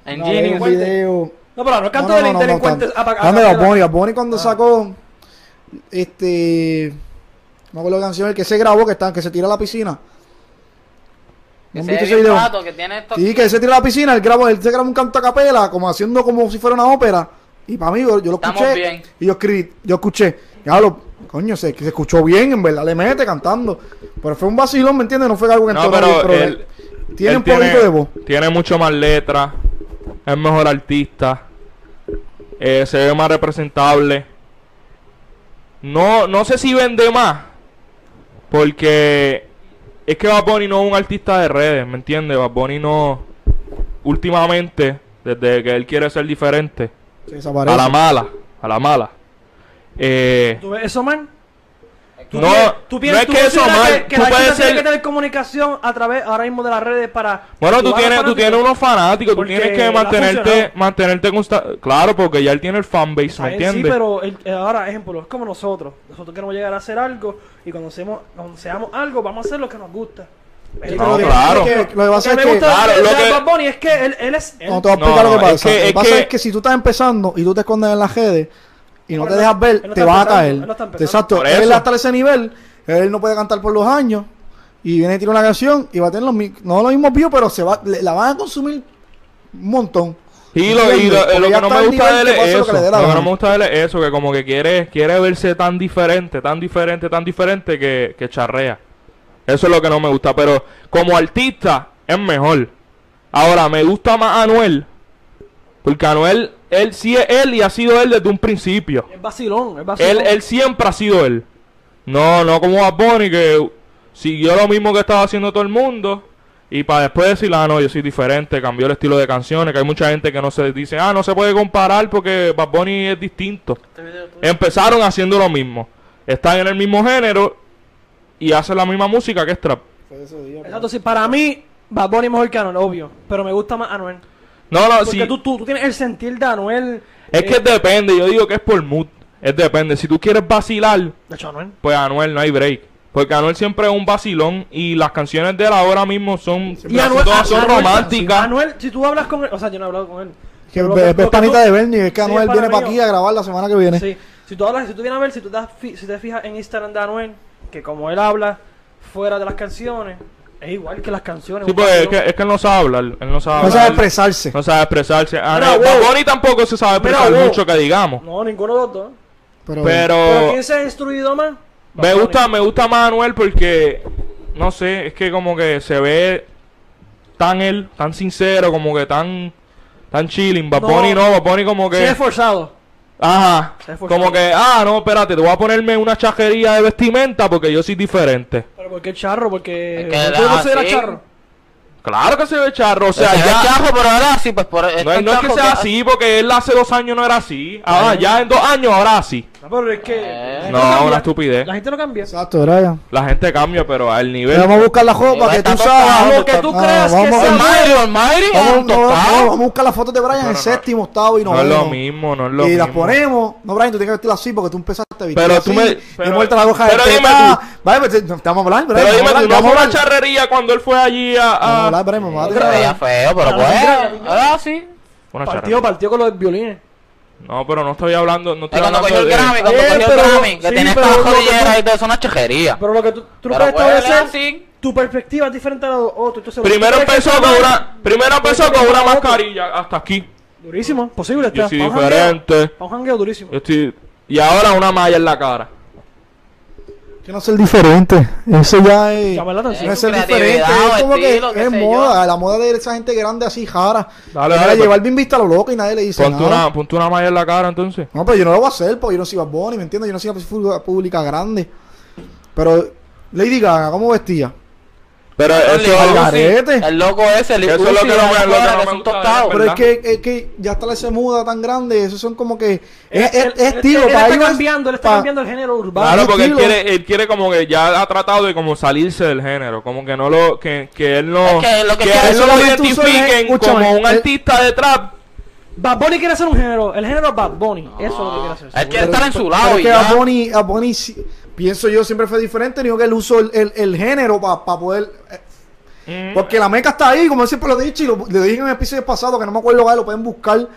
Speaker 4: En Genius.
Speaker 3: video.
Speaker 1: No, pero no canto
Speaker 3: No, no,
Speaker 1: del
Speaker 3: no,
Speaker 1: delincuente.
Speaker 3: tanto.
Speaker 1: a- a- a-
Speaker 3: Bad Bunny
Speaker 1: Ah.
Speaker 3: cuando sacó este no me acuerdo la canción el que se grabó que está que se tira a la piscina.
Speaker 4: Rato, que tiene esto.
Speaker 3: Sí, que él se tira a la piscina, él grabó, él se grabó un canto a capela, como haciendo como si fuera una ópera. Y para mí, yo, yo lo
Speaker 4: Estamos
Speaker 3: escuché.
Speaker 4: bien.
Speaker 3: Y yo escribí, yo escuché, ya lo, coño, se, que se escuchó bien, en verdad, le mete cantando. Pero fue un vacilón, ¿me entiendes? No fue algo que
Speaker 2: No, pero él,
Speaker 3: tiene
Speaker 2: él
Speaker 3: un poquito de voz.
Speaker 2: Tiene mucho más letra. Es mejor artista. eh, se ve más representable. No, no sé si vende más. Porque es que Bad Bunny no es un artista de redes, ¿me entiendes? Bad Bunny no. Últimamente, desde que él quiere ser diferente,
Speaker 3: Se
Speaker 2: a la mala, a la mala. Eh,
Speaker 1: ¿Tú ves eso, man? ¿Tú
Speaker 2: No,
Speaker 1: piensas- tú piensas-
Speaker 2: no es
Speaker 1: tú
Speaker 2: que eso mal,
Speaker 1: Que, que
Speaker 2: tú puedes ser-
Speaker 1: que tener comunicación a través ahora mismo de las redes para.
Speaker 2: Bueno, tú tienes, tú tienes unos fanáticos, tú tienes que mantenerte, mantenerte consta- Claro, porque ya él tiene el fanbase, ¿me entiendes?
Speaker 1: Sí, pero el- eh, ahora, ejemplo, es como nosotros. Nosotros queremos llegar a hacer algo y cuando hacemos, cuando seamos algo, vamos a hacer lo que nos gusta.
Speaker 2: No,
Speaker 3: lo que-
Speaker 2: claro.
Speaker 3: lo que- Lo que
Speaker 1: Lo
Speaker 3: pasa
Speaker 1: que
Speaker 3: es
Speaker 1: me
Speaker 3: que.
Speaker 1: gusta
Speaker 2: Claro, lo que-
Speaker 1: Bad Bunny es que él, él es. él.
Speaker 3: No te voy a
Speaker 2: No,
Speaker 3: explicar lo
Speaker 2: no,
Speaker 3: que
Speaker 2: es
Speaker 3: pasa.
Speaker 2: que-
Speaker 3: lo que
Speaker 2: es
Speaker 3: pasa
Speaker 2: que-
Speaker 3: es que si tú estás empezando y tú te escondes en las redes y no
Speaker 1: Pero
Speaker 3: te dejas ver,
Speaker 1: no
Speaker 3: te vas a caer.
Speaker 1: no.
Speaker 3: Exacto.
Speaker 2: Por
Speaker 3: Él hasta ese nivel, él no puede cantar por los años y viene y tira una canción y va a tener los, mi- no los mismos views, pero se va, le- la van a consumir un montón.
Speaker 2: Y lo, y lo-
Speaker 3: ya
Speaker 2: que no me gusta de él es eso.
Speaker 3: lo que
Speaker 2: no me gusta de él es eso, que como que quiere, quiere verse tan diferente, tan diferente, tan diferente que, que charrea. Eso es lo que no me gusta. Pero como artista es mejor. Ahora, me gusta más Anuel. Porque Anuel, él sí es él y ha sido él desde un principio.
Speaker 1: Es vacilón, es vacilón.
Speaker 2: Él, él siempre ha sido él. No, no como Bad Bunny que siguió lo mismo que estaba haciendo todo el mundo. Y para después decir, ah, no, yo soy diferente, cambió el estilo de canciones. Que hay mucha gente que no se dice, ah, no se puede comparar porque Bad Bunny es distinto. Empezaron haciendo lo mismo. Están en el mismo género y hacen la misma música que es trap.
Speaker 1: Exacto, sí, para mí, Bad Bunny es mejor que Anuel, obvio. Pero me gusta más Anuel.
Speaker 2: No, no,
Speaker 1: Porque
Speaker 2: sí.
Speaker 1: tú, tú, tú tienes el sentir de Anuel.
Speaker 2: Es que depende, yo digo que es por mood. Es depende. Si tú quieres vacilar,
Speaker 1: De hecho, Anuel.
Speaker 2: pues Anuel no hay break. Porque Anuel siempre es un vacilón y las canciones de él ahora mismo son,
Speaker 1: Y Anuel,
Speaker 2: todas son
Speaker 1: Anuel-
Speaker 2: románticas.
Speaker 1: Anuel, si tú hablas con él, o sea, yo no he hablado con él.
Speaker 3: Que es, es panita
Speaker 1: tú-
Speaker 3: de Bernie, es que
Speaker 1: Sí,
Speaker 3: Anuel viene para aquí a grabar la semana que viene.
Speaker 1: Sí. Si tú hablas, si tú vienes a ver, si tú, das fi- si te fijas en Instagram de Anuel, que como él habla fuera de las canciones, es igual que las canciones.
Speaker 2: Sí, pues es que, es que él no sabe hablar. Él no sabe
Speaker 3: No
Speaker 2: hablar.
Speaker 3: sabe expresarse.
Speaker 2: No sabe expresarse. Ah,
Speaker 1: Mira,
Speaker 2: no,
Speaker 1: wow.
Speaker 2: Bad Bunny tampoco se sabe
Speaker 1: Mira,
Speaker 2: expresar
Speaker 1: wow.
Speaker 2: mucho que digamos.
Speaker 1: No, ninguno de los dos.
Speaker 3: Pero,
Speaker 2: Pero,
Speaker 1: ¿Pero quién se ha instruido más?
Speaker 2: me
Speaker 1: Bad
Speaker 2: gusta,
Speaker 1: Bunny.
Speaker 2: me gusta más Anuel porque no sé, es que como que se ve tan él, tan sincero, como que tan tan chilling. Bad
Speaker 1: No.
Speaker 2: Bunny no, Bad Bunny como
Speaker 1: Sí,
Speaker 2: que
Speaker 1: es forzado.
Speaker 2: Ajá,
Speaker 1: Se
Speaker 2: como que ah, no, espérate, te voy a ponerme una chajería de vestimenta porque yo soy diferente.
Speaker 1: ¿Pero por qué charro? Porque...
Speaker 4: Es que
Speaker 1: ¿Tú
Speaker 4: era
Speaker 1: no consideras
Speaker 4: así.
Speaker 1: charro?
Speaker 2: Claro que se ve charro, o sea, ya
Speaker 4: charro, pero era así, pues por
Speaker 2: no, es- no es que sea así porque él hace dos años no era así. Ahora ya en dos años ahora sí.
Speaker 1: No, pero es que...
Speaker 4: Eh.
Speaker 2: No,
Speaker 1: cambia.
Speaker 2: una estupidez.
Speaker 1: La gente no cambia.
Speaker 3: Exacto, Brian.
Speaker 2: La gente cambia, pero al nivel
Speaker 3: Vamos a buscar la jopa
Speaker 4: Igual
Speaker 3: que tú sabes.
Speaker 1: Lo que tú
Speaker 3: Ah,
Speaker 1: creas que
Speaker 3: vamos,
Speaker 4: Almighty, Almighty,
Speaker 3: vamos, no, no, a buscar las fotos de Brian
Speaker 2: No,
Speaker 3: en
Speaker 2: no,
Speaker 3: séptimo, octavo y
Speaker 2: no es lo mismo, no es lo
Speaker 3: y las
Speaker 2: mismo.
Speaker 3: ponemos. No, Brian, tú tienes que vestirla así porque tú empezaste a vestir
Speaker 2: Pero tú me- pero-
Speaker 3: muerta la hoja de
Speaker 2: pero dime.
Speaker 3: Vale, pues vamos a hablar, Brian.
Speaker 2: Pero dime,
Speaker 3: vamos a
Speaker 2: tú
Speaker 3: hablar,
Speaker 2: no
Speaker 3: vamos
Speaker 2: fue
Speaker 3: a
Speaker 2: una charrería cuando él fue allí a...
Speaker 3: Vamos a
Speaker 2: a-
Speaker 3: hablar, Brian, me
Speaker 4: veía feo, pero
Speaker 1: No,
Speaker 4: pues.
Speaker 1: no,
Speaker 4: así.
Speaker 2: Una
Speaker 1: Partió, partió con los violines.
Speaker 2: No, pero no estoy hablando... No estoy
Speaker 4: Es cuando
Speaker 2: hablando
Speaker 4: cogió el
Speaker 2: de-
Speaker 4: Grammy, cuando
Speaker 1: Eh,
Speaker 4: cogió el Grammy, que
Speaker 1: sí,
Speaker 4: tiene
Speaker 1: pero lo que tú-
Speaker 4: y todo, es una chejería.
Speaker 1: Pero lo que tú, tú no
Speaker 4: Pero
Speaker 1: establecer...
Speaker 4: así.
Speaker 1: Tu perspectiva es diferente a la de otro. Entonces,
Speaker 2: Primero empezó con una... Primero empezó
Speaker 1: Porque
Speaker 2: con una
Speaker 1: está otro.
Speaker 2: mascarilla hasta aquí.
Speaker 1: Durísimo, posible está.
Speaker 2: Yo diferente.
Speaker 1: Pa' un jangueo durísimo.
Speaker 2: Yo estoy... Y ahora una malla en la cara.
Speaker 3: Que no ser diferente. Eso ya es.
Speaker 1: Llama la
Speaker 3: No es ser diferente. Es como que
Speaker 4: estilo,
Speaker 3: es moda. La moda de esa gente grande así, jara.
Speaker 2: Dale, dale,
Speaker 3: llevar
Speaker 2: pues.
Speaker 3: bien vista a lo loco y nadie le dice
Speaker 2: Ponte
Speaker 3: nada.
Speaker 2: una, ponte una malla en la cara entonces.
Speaker 3: No, pero yo no lo voy a hacer porque yo no soy Bad Bunny, ¿me entiendes? Yo no soy una pública grande. Pero Lady Gaga, ¿cómo vestía?
Speaker 2: Pero
Speaker 4: El
Speaker 2: eso...
Speaker 4: Lil Uzi,
Speaker 3: garete.
Speaker 4: El loco ese, el
Speaker 2: Eso es lo que no me-
Speaker 4: afuera,
Speaker 2: lo que no
Speaker 4: que
Speaker 2: me
Speaker 4: es un tostado.
Speaker 3: Pero es que, es que ya está esa muda tan grande, esos son como que... Es, es,
Speaker 1: Él-
Speaker 3: es
Speaker 1: él-
Speaker 3: estilo,
Speaker 1: él, él
Speaker 3: para
Speaker 1: está
Speaker 3: es
Speaker 1: cambiando, él está
Speaker 3: pa-
Speaker 1: cambiando el género urbano.
Speaker 2: Claro, porque él quiere, él quiere como que ya ha tratado de como salirse del género, como que no lo, que, que él no,
Speaker 4: Es que lo que
Speaker 2: que
Speaker 4: quiere-
Speaker 2: él no
Speaker 3: eso
Speaker 2: lo identifiquen como un
Speaker 3: él-
Speaker 2: artista de trap.
Speaker 1: Bad Bunny quiere hacer un género. El género es Bad Bunny. Eso es lo que quiere hacer.
Speaker 4: Él quiere
Speaker 3: Pero-
Speaker 4: estar en su lado
Speaker 3: es
Speaker 4: y
Speaker 3: que
Speaker 4: ya.
Speaker 3: a Pienso yo siempre fue diferente, digo que él usó el, el, el género para poder... eh,
Speaker 2: Mm.
Speaker 3: Porque la meca está ahí, como siempre lo he dicho, y lo, lo dije en el episodio pasado, que no me acuerdo, lugar, lo pueden buscar.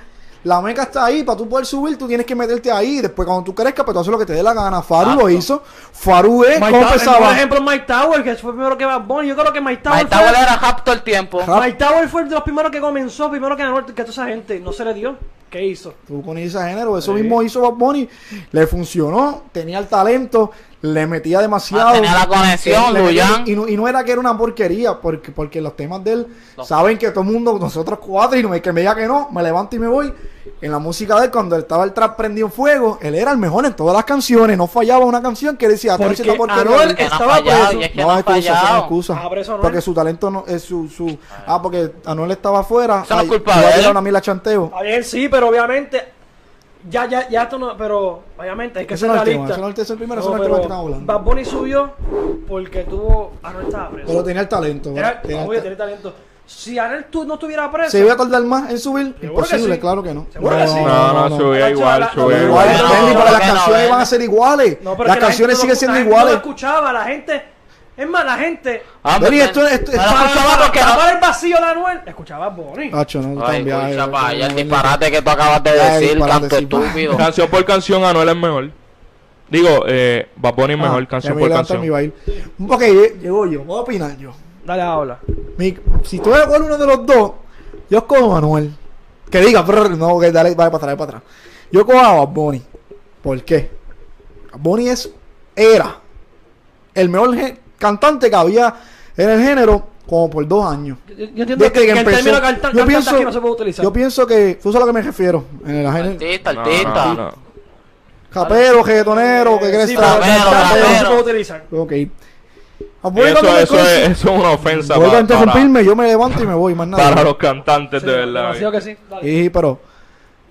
Speaker 3: La meca está ahí, para tú poder subir, tú tienes que meterte ahí. Después, cuando tú crezcas, pues tú haces lo que te dé la gana. Faru lo hizo. Faru es,
Speaker 1: Mike
Speaker 3: ¿cómo empezaba?
Speaker 1: Por ejemplo, Mike Tower, que fue primero que Bad Bunny. Yo creo que Mike Tower,
Speaker 4: Mike
Speaker 1: fue,
Speaker 4: Tower era rap todo el tiempo.
Speaker 3: Rap.
Speaker 1: Mike Tower fue de los primeros que comenzó, primero que ganó, que toda esa gente. No se le dio. ¿Qué hizo?
Speaker 3: Tú con ese género, eso mismo hizo Bad Bunny. Le funcionó, tenía el talento, le metía demasiado.
Speaker 4: Ah, tenía la conexión,
Speaker 3: Le metía-
Speaker 4: Luyan.
Speaker 3: y, no, y no era que era una porquería, porque, porque los temas de él
Speaker 4: No.
Speaker 3: saben que todo el mundo, nosotros cuatro, y no, que me diga que no, me levanto y me voy. En la música de él, cuando él estaba el trap prendido en fuego, él era el mejor en todas las canciones. No fallaba una canción que decía, "Ah,
Speaker 1: Porque
Speaker 3: esta porquería".
Speaker 1: Anuel
Speaker 4: Que no ha
Speaker 1: estaba
Speaker 4: fallado,
Speaker 1: preso.
Speaker 4: es que
Speaker 3: No
Speaker 4: no
Speaker 3: hay
Speaker 4: ha
Speaker 3: excusa, eso no hay
Speaker 4: fallado.
Speaker 3: excusa.
Speaker 1: Ah, pero eso no
Speaker 3: porque su talento no es su, su ah, porque Anuel estaba afuera.
Speaker 4: Eso no es culpa
Speaker 3: a
Speaker 4: de él.
Speaker 3: una mila chanteo.
Speaker 1: Está bien, sí, pero obviamente. Ya, ya, ya esto no. Pero obviamente hay que ser
Speaker 3: no es el tema,
Speaker 1: realista.
Speaker 3: ese no es el tercer primero,
Speaker 1: No,
Speaker 3: ese no es el
Speaker 1: pero
Speaker 3: tema que estamos hablando.
Speaker 1: Bad Bunny subió porque tuvo. Anuel estaba preso.
Speaker 3: Pero tenía el talento.
Speaker 1: Era-
Speaker 3: tenía el
Speaker 1: obvio, talento. Si Anuel tú no estuviera preso.
Speaker 3: ¿Se iba a tardar más en subir? Imposible,
Speaker 1: sí.
Speaker 3: claro que no.
Speaker 1: Seguro que sí.
Speaker 2: No, no, subía
Speaker 1: no.
Speaker 2: igual,
Speaker 1: No,
Speaker 2: subía
Speaker 1: no,
Speaker 3: Igual,
Speaker 2: igual.
Speaker 4: no, no,
Speaker 3: las
Speaker 4: no,
Speaker 3: canciones van a ser iguales.
Speaker 1: No, porque
Speaker 3: las
Speaker 1: la
Speaker 3: canciones
Speaker 1: gente
Speaker 3: siguen
Speaker 1: no-
Speaker 3: siendo
Speaker 1: la gente No
Speaker 3: iguales.
Speaker 1: lo escuchaba, la gente. Es más, la gente.
Speaker 4: Ah,
Speaker 3: Benny,
Speaker 4: pues,
Speaker 3: esto-
Speaker 4: no-
Speaker 1: tapar el vacío de Anuel, escuchaba a Bonnie.
Speaker 3: Hacho, no,
Speaker 4: Ay,
Speaker 3: también, ay,
Speaker 4: escucha, pa, ya el disparate que tú acabas de
Speaker 3: Ay,
Speaker 4: decir, canto
Speaker 3: sí,
Speaker 4: estúpido.
Speaker 2: Canción por canción, Anuel es mejor. Digo, eh, Bad Bunny es
Speaker 3: Ah,
Speaker 2: mejor, canción por canción.
Speaker 3: mi baile. Ok, lle- llegó yo. Voy a opinar yo.
Speaker 1: Dale, habla.
Speaker 3: Mi- si tú eres uno de los dos, yo cojo a Manuel. Que diga, pero no, que dale, vale para atrás, dale para atrás. Yo cojo a Bad Bunny. ¿Por qué? Bad Bunny es, era el mejor cantante que había en el género como por dos años.
Speaker 1: Yo, yo entiendo
Speaker 3: Desde
Speaker 1: que,
Speaker 3: que
Speaker 1: que el término canta-
Speaker 3: yo
Speaker 1: cantante
Speaker 3: pienso,
Speaker 1: aquí no se puede utilizar.
Speaker 3: yo pienso que, tú sabes a lo que me refiero. En el género,
Speaker 4: Artista,
Speaker 2: No,
Speaker 4: artista.
Speaker 2: no, no.
Speaker 3: capero, reggaetonero, que quieres
Speaker 1: sí, no se puede utilizar.
Speaker 3: Ok.
Speaker 2: Eso, eso, es, eso es una ofensa
Speaker 3: Vuelve a
Speaker 2: para,
Speaker 3: interrumpirme, yo me levanto y me voy, más nada.
Speaker 2: para los cantantes
Speaker 1: Sí,
Speaker 2: de verdad.
Speaker 1: demasiado que sí. Dale.
Speaker 3: Sí, pero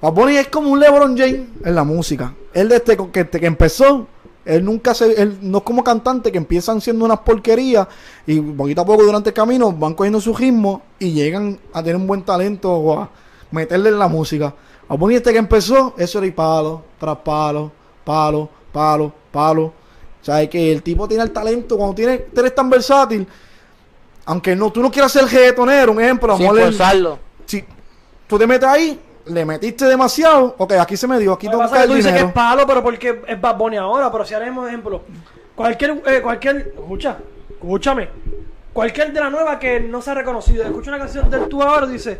Speaker 3: Bad Bunny es como un LeBron James en la música. Él desde que, que, que empezó, él nunca se, él no es como cantante que empiezan siendo unas porquerías y poquito a poco durante el camino van cogiendo su ritmo y llegan a tener un buen talento o a meterle en la música. Bad Bunny este que empezó, eso era y palo, tras palo, palo, palo, palo. O sea, es que el tipo tiene el talento, cuando tiene, eres tan versátil, aunque no, tú no quieras ser reggaetonero, un ejemplo, a
Speaker 4: Sin forzarlo.
Speaker 3: si tú te metes ahí, le metiste demasiado, ok, aquí se me dio, aquí tengo
Speaker 1: que
Speaker 3: buscar
Speaker 1: tú dices que es palo, pero porque es Bad Bunny ahora. Pero si haremos ejemplo, cualquier, eh, cualquier, escucha, escúchame, cualquier de la nueva que no se ha reconocido, escucha una canción del tú ahora y dice,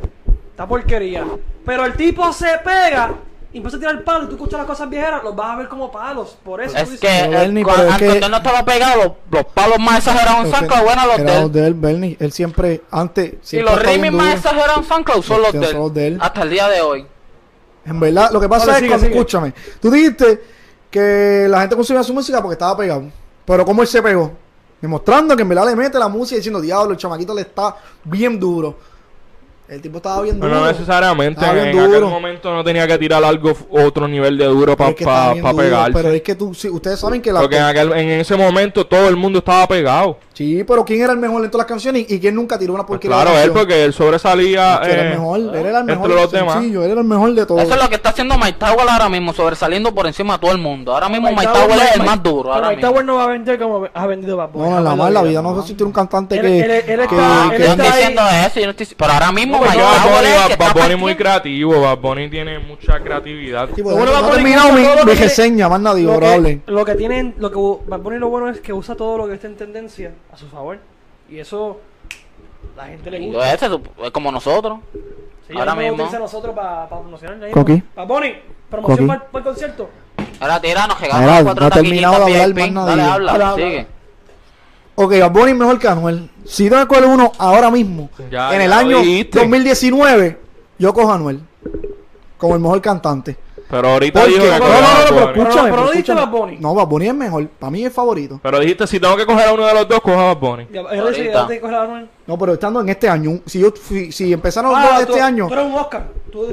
Speaker 1: esta porquería. Pero el tipo se pega empieza a tirar palo y tú escuchas las cosas viejas, los vas a ver como palos. Por eso
Speaker 4: Es que
Speaker 3: Bernie,
Speaker 4: eh,
Speaker 3: pero
Speaker 4: cua-
Speaker 3: es que-
Speaker 4: no estaba pegado, los palos más exagerados en SoundCloud
Speaker 3: que-
Speaker 4: eran los
Speaker 3: era
Speaker 4: de él.
Speaker 3: los de él, Bernie. Él siempre, antes,
Speaker 4: Y
Speaker 3: siempre
Speaker 4: los remix más exagerados en SoundCloud son los de,
Speaker 3: los de él.
Speaker 4: Hasta el día de hoy.
Speaker 3: En verdad, lo que pasa
Speaker 1: Vale,
Speaker 3: es cuando,
Speaker 1: sigue.
Speaker 3: escúchame, tú dijiste que la gente consumía su música porque estaba pegado. Pero ¿cómo él se pegó? Demostrando que en verdad le mete la música y diciendo, diablo, el chamaquito le está bien duro. El tipo estaba bien duro.
Speaker 2: Pero no necesariamente.
Speaker 3: Estaba bien
Speaker 2: En aquel
Speaker 3: duro.
Speaker 2: momento no tenía que tirar algo otro nivel de duro para
Speaker 3: estaba bien duro,
Speaker 2: pegarse.
Speaker 3: Pero es que tú, sí, ustedes saben que la...
Speaker 2: Porque en, aquel- en ese momento todo el mundo estaba pegado.
Speaker 3: Sí, pero ¿quién era el mejor en todas las canciones y, quién nunca tiró una
Speaker 2: Pues
Speaker 3: porquería?
Speaker 2: claro,
Speaker 3: de
Speaker 2: él porque él sobresalía.
Speaker 3: Que era el
Speaker 2: eh,
Speaker 3: mejor, él era el
Speaker 2: entre
Speaker 3: mejor.
Speaker 2: los demás.
Speaker 3: sencillo, él era el mejor de todos.
Speaker 4: Eso es lo que está haciendo Mike Tower ahora mismo, sobresaliendo por encima de todo el mundo. Ahora mismo
Speaker 1: Mike
Speaker 4: Mike
Speaker 1: Tower
Speaker 4: Tower
Speaker 1: no-
Speaker 4: es el
Speaker 1: Mike-
Speaker 4: más duro. Ahora
Speaker 1: Mike. Tower no va a vender como ha vendido Bad Bunny.
Speaker 3: No, la
Speaker 1: jamás
Speaker 3: mala vida no existir un cantante
Speaker 1: Él-
Speaker 3: que...
Speaker 1: él- él
Speaker 3: que-
Speaker 1: está-
Speaker 3: que-
Speaker 1: él
Speaker 4: Yo no
Speaker 1: está ahí.
Speaker 4: diciendo eso, yo no estoy- pero ahora mismo
Speaker 1: No,
Speaker 4: Mike Tower
Speaker 2: Bunny,
Speaker 4: es
Speaker 2: Bad- muy creativo. Bad Bunny tiene mucha creatividad.
Speaker 3: Sí,
Speaker 1: bueno
Speaker 3: no terminado mi,
Speaker 1: tiene-
Speaker 3: reseña, más nadie,
Speaker 1: Lo que,
Speaker 3: hablen.
Speaker 1: lo que tienen, lo que Bad Bunny lo bueno es que usa todo lo que está en tendencia a su favor. Y eso la gente le gusta.
Speaker 4: ese es como nosotros.
Speaker 1: Sí,
Speaker 4: ahora mismo.
Speaker 1: utiliza nosotros para promocionar. ahí
Speaker 3: Coqui.
Speaker 1: Bad Bunny, promoción para el concierto.
Speaker 4: Ahora tira, nos regalamos cuatro
Speaker 3: no terminado de hablar
Speaker 4: VIP.
Speaker 3: más
Speaker 4: Dale, habla,
Speaker 1: Habla, habla.
Speaker 4: sigue.
Speaker 3: Ok, Bad Bunny es mejor que Anuel. Si tengo que coger uno ahora mismo,
Speaker 2: Ya,
Speaker 3: en el año
Speaker 2: dijiste.
Speaker 3: 2019, yo cojo a Anuel como el mejor cantante.
Speaker 2: Pero ahorita
Speaker 3: ¿Por
Speaker 2: dijo que
Speaker 3: No, no, pero escúchame,
Speaker 1: Pero-
Speaker 3: pero
Speaker 1: pero no dijiste. Bad Bunny.
Speaker 3: No, Bad Bunny es mejor. Para mí es favorito.
Speaker 2: Pero dijiste, si tengo que coger a uno de los dos, cojo a Bad Bunny.
Speaker 3: No, pero estando en este año, si yo fui- si empezaron los
Speaker 1: Ah,
Speaker 3: dos
Speaker 1: tú-
Speaker 3: este año,
Speaker 1: eres un Oscar. Tú-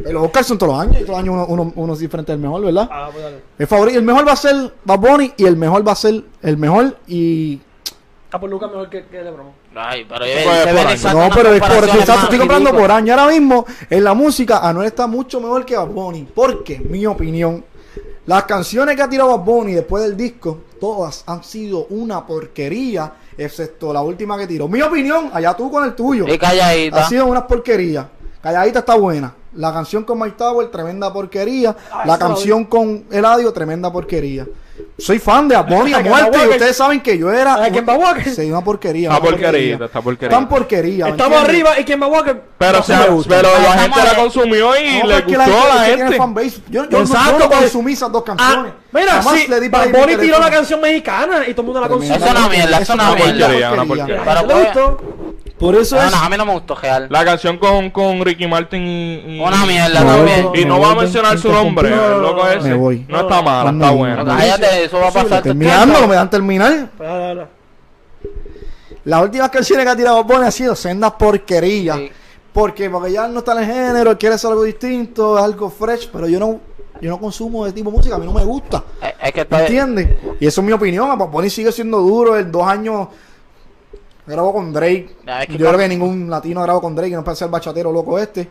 Speaker 3: los Oscars son todos los años y todos los años uno, uno, uno es diferente del mejor, ¿verdad?
Speaker 1: Ah, pues dale.
Speaker 3: El favorito, el mejor va a ser Bad Bunny y el mejor va a ser el mejor y
Speaker 1: Ah, pues Lucas mejor que, que LeBron.
Speaker 4: Ay, pero yo-
Speaker 2: por año.
Speaker 3: no, pero es por estoy comprando por año. Ahora mismo, en la música, Anuel está mucho mejor que Bad Bunny. Porque, mi opinión, las canciones que ha tirado Bad Bunny después del disco, todas han sido una porquería, excepto la última que tiró. Mi opinión, allá tú con el tuyo.
Speaker 4: Y calladita.
Speaker 3: Ha sido una porquería. Calladita está buena. La canción con Mike Tower, tremenda porquería.
Speaker 1: Ah,
Speaker 3: la canción con Eladio, tremenda porquería. Soy fan de Bunny a muerte. Y ustedes saben que yo era.
Speaker 1: Ay, Bad Bunny-
Speaker 3: Sí, una porquería.
Speaker 2: Está
Speaker 3: una
Speaker 2: porquerita, está porquerita.
Speaker 3: Tan porquería. ¿me
Speaker 1: Estamos arriba y quien va a Walker.
Speaker 2: Pero,
Speaker 3: No, sí
Speaker 2: se-
Speaker 3: me gusta.
Speaker 2: pero la gente la consumió y
Speaker 3: No,
Speaker 2: le gustó
Speaker 3: la
Speaker 2: a la
Speaker 3: gente fanbase. Yo, yo,
Speaker 1: Exacto,
Speaker 3: no, yo no
Speaker 1: pues-
Speaker 3: consumí esas dos canciones.
Speaker 1: Ah, mira, sí,
Speaker 3: le di
Speaker 1: Bad
Speaker 3: play a mi
Speaker 1: Bunny tiró la canción mexicana y todo el mundo la
Speaker 4: no es mierda, eso
Speaker 3: Eso
Speaker 4: no
Speaker 3: es una
Speaker 2: porquería,
Speaker 3: porquería.
Speaker 2: una porquería.
Speaker 1: A la
Speaker 4: Pero
Speaker 3: Por eso
Speaker 4: No,
Speaker 3: es.
Speaker 4: no, a mí no me gustó real.
Speaker 2: La canción con, con Ricky Martin y, y-
Speaker 4: Una mierda
Speaker 3: No,
Speaker 4: también.
Speaker 2: Y no va a mencionar su nombre,
Speaker 1: No,
Speaker 2: el loco ese.
Speaker 3: me voy.
Speaker 2: No está mala,
Speaker 3: No,
Speaker 2: está buena.
Speaker 4: Cállate, eso va a pasar.
Speaker 3: Terminando, no me dan terminar. Las últimas canciones que ha tirado Bunny han sido sendas porquerías.
Speaker 4: Sí.
Speaker 3: Porque, porque ya no está en el género, él quiere hacer algo distinto, algo fresh, pero yo no, yo no consumo ese tipo de música, a mí no me gusta.
Speaker 4: Es, es que
Speaker 3: ¿Me
Speaker 4: está
Speaker 3: entiendes? Y eso es mi opinión. Bad Bunny sigue siendo duro. El dos años grabó con Drake.
Speaker 4: Es que
Speaker 3: Yo creo que ningún latino grabó con Drake, no puede ser bachatero loco este.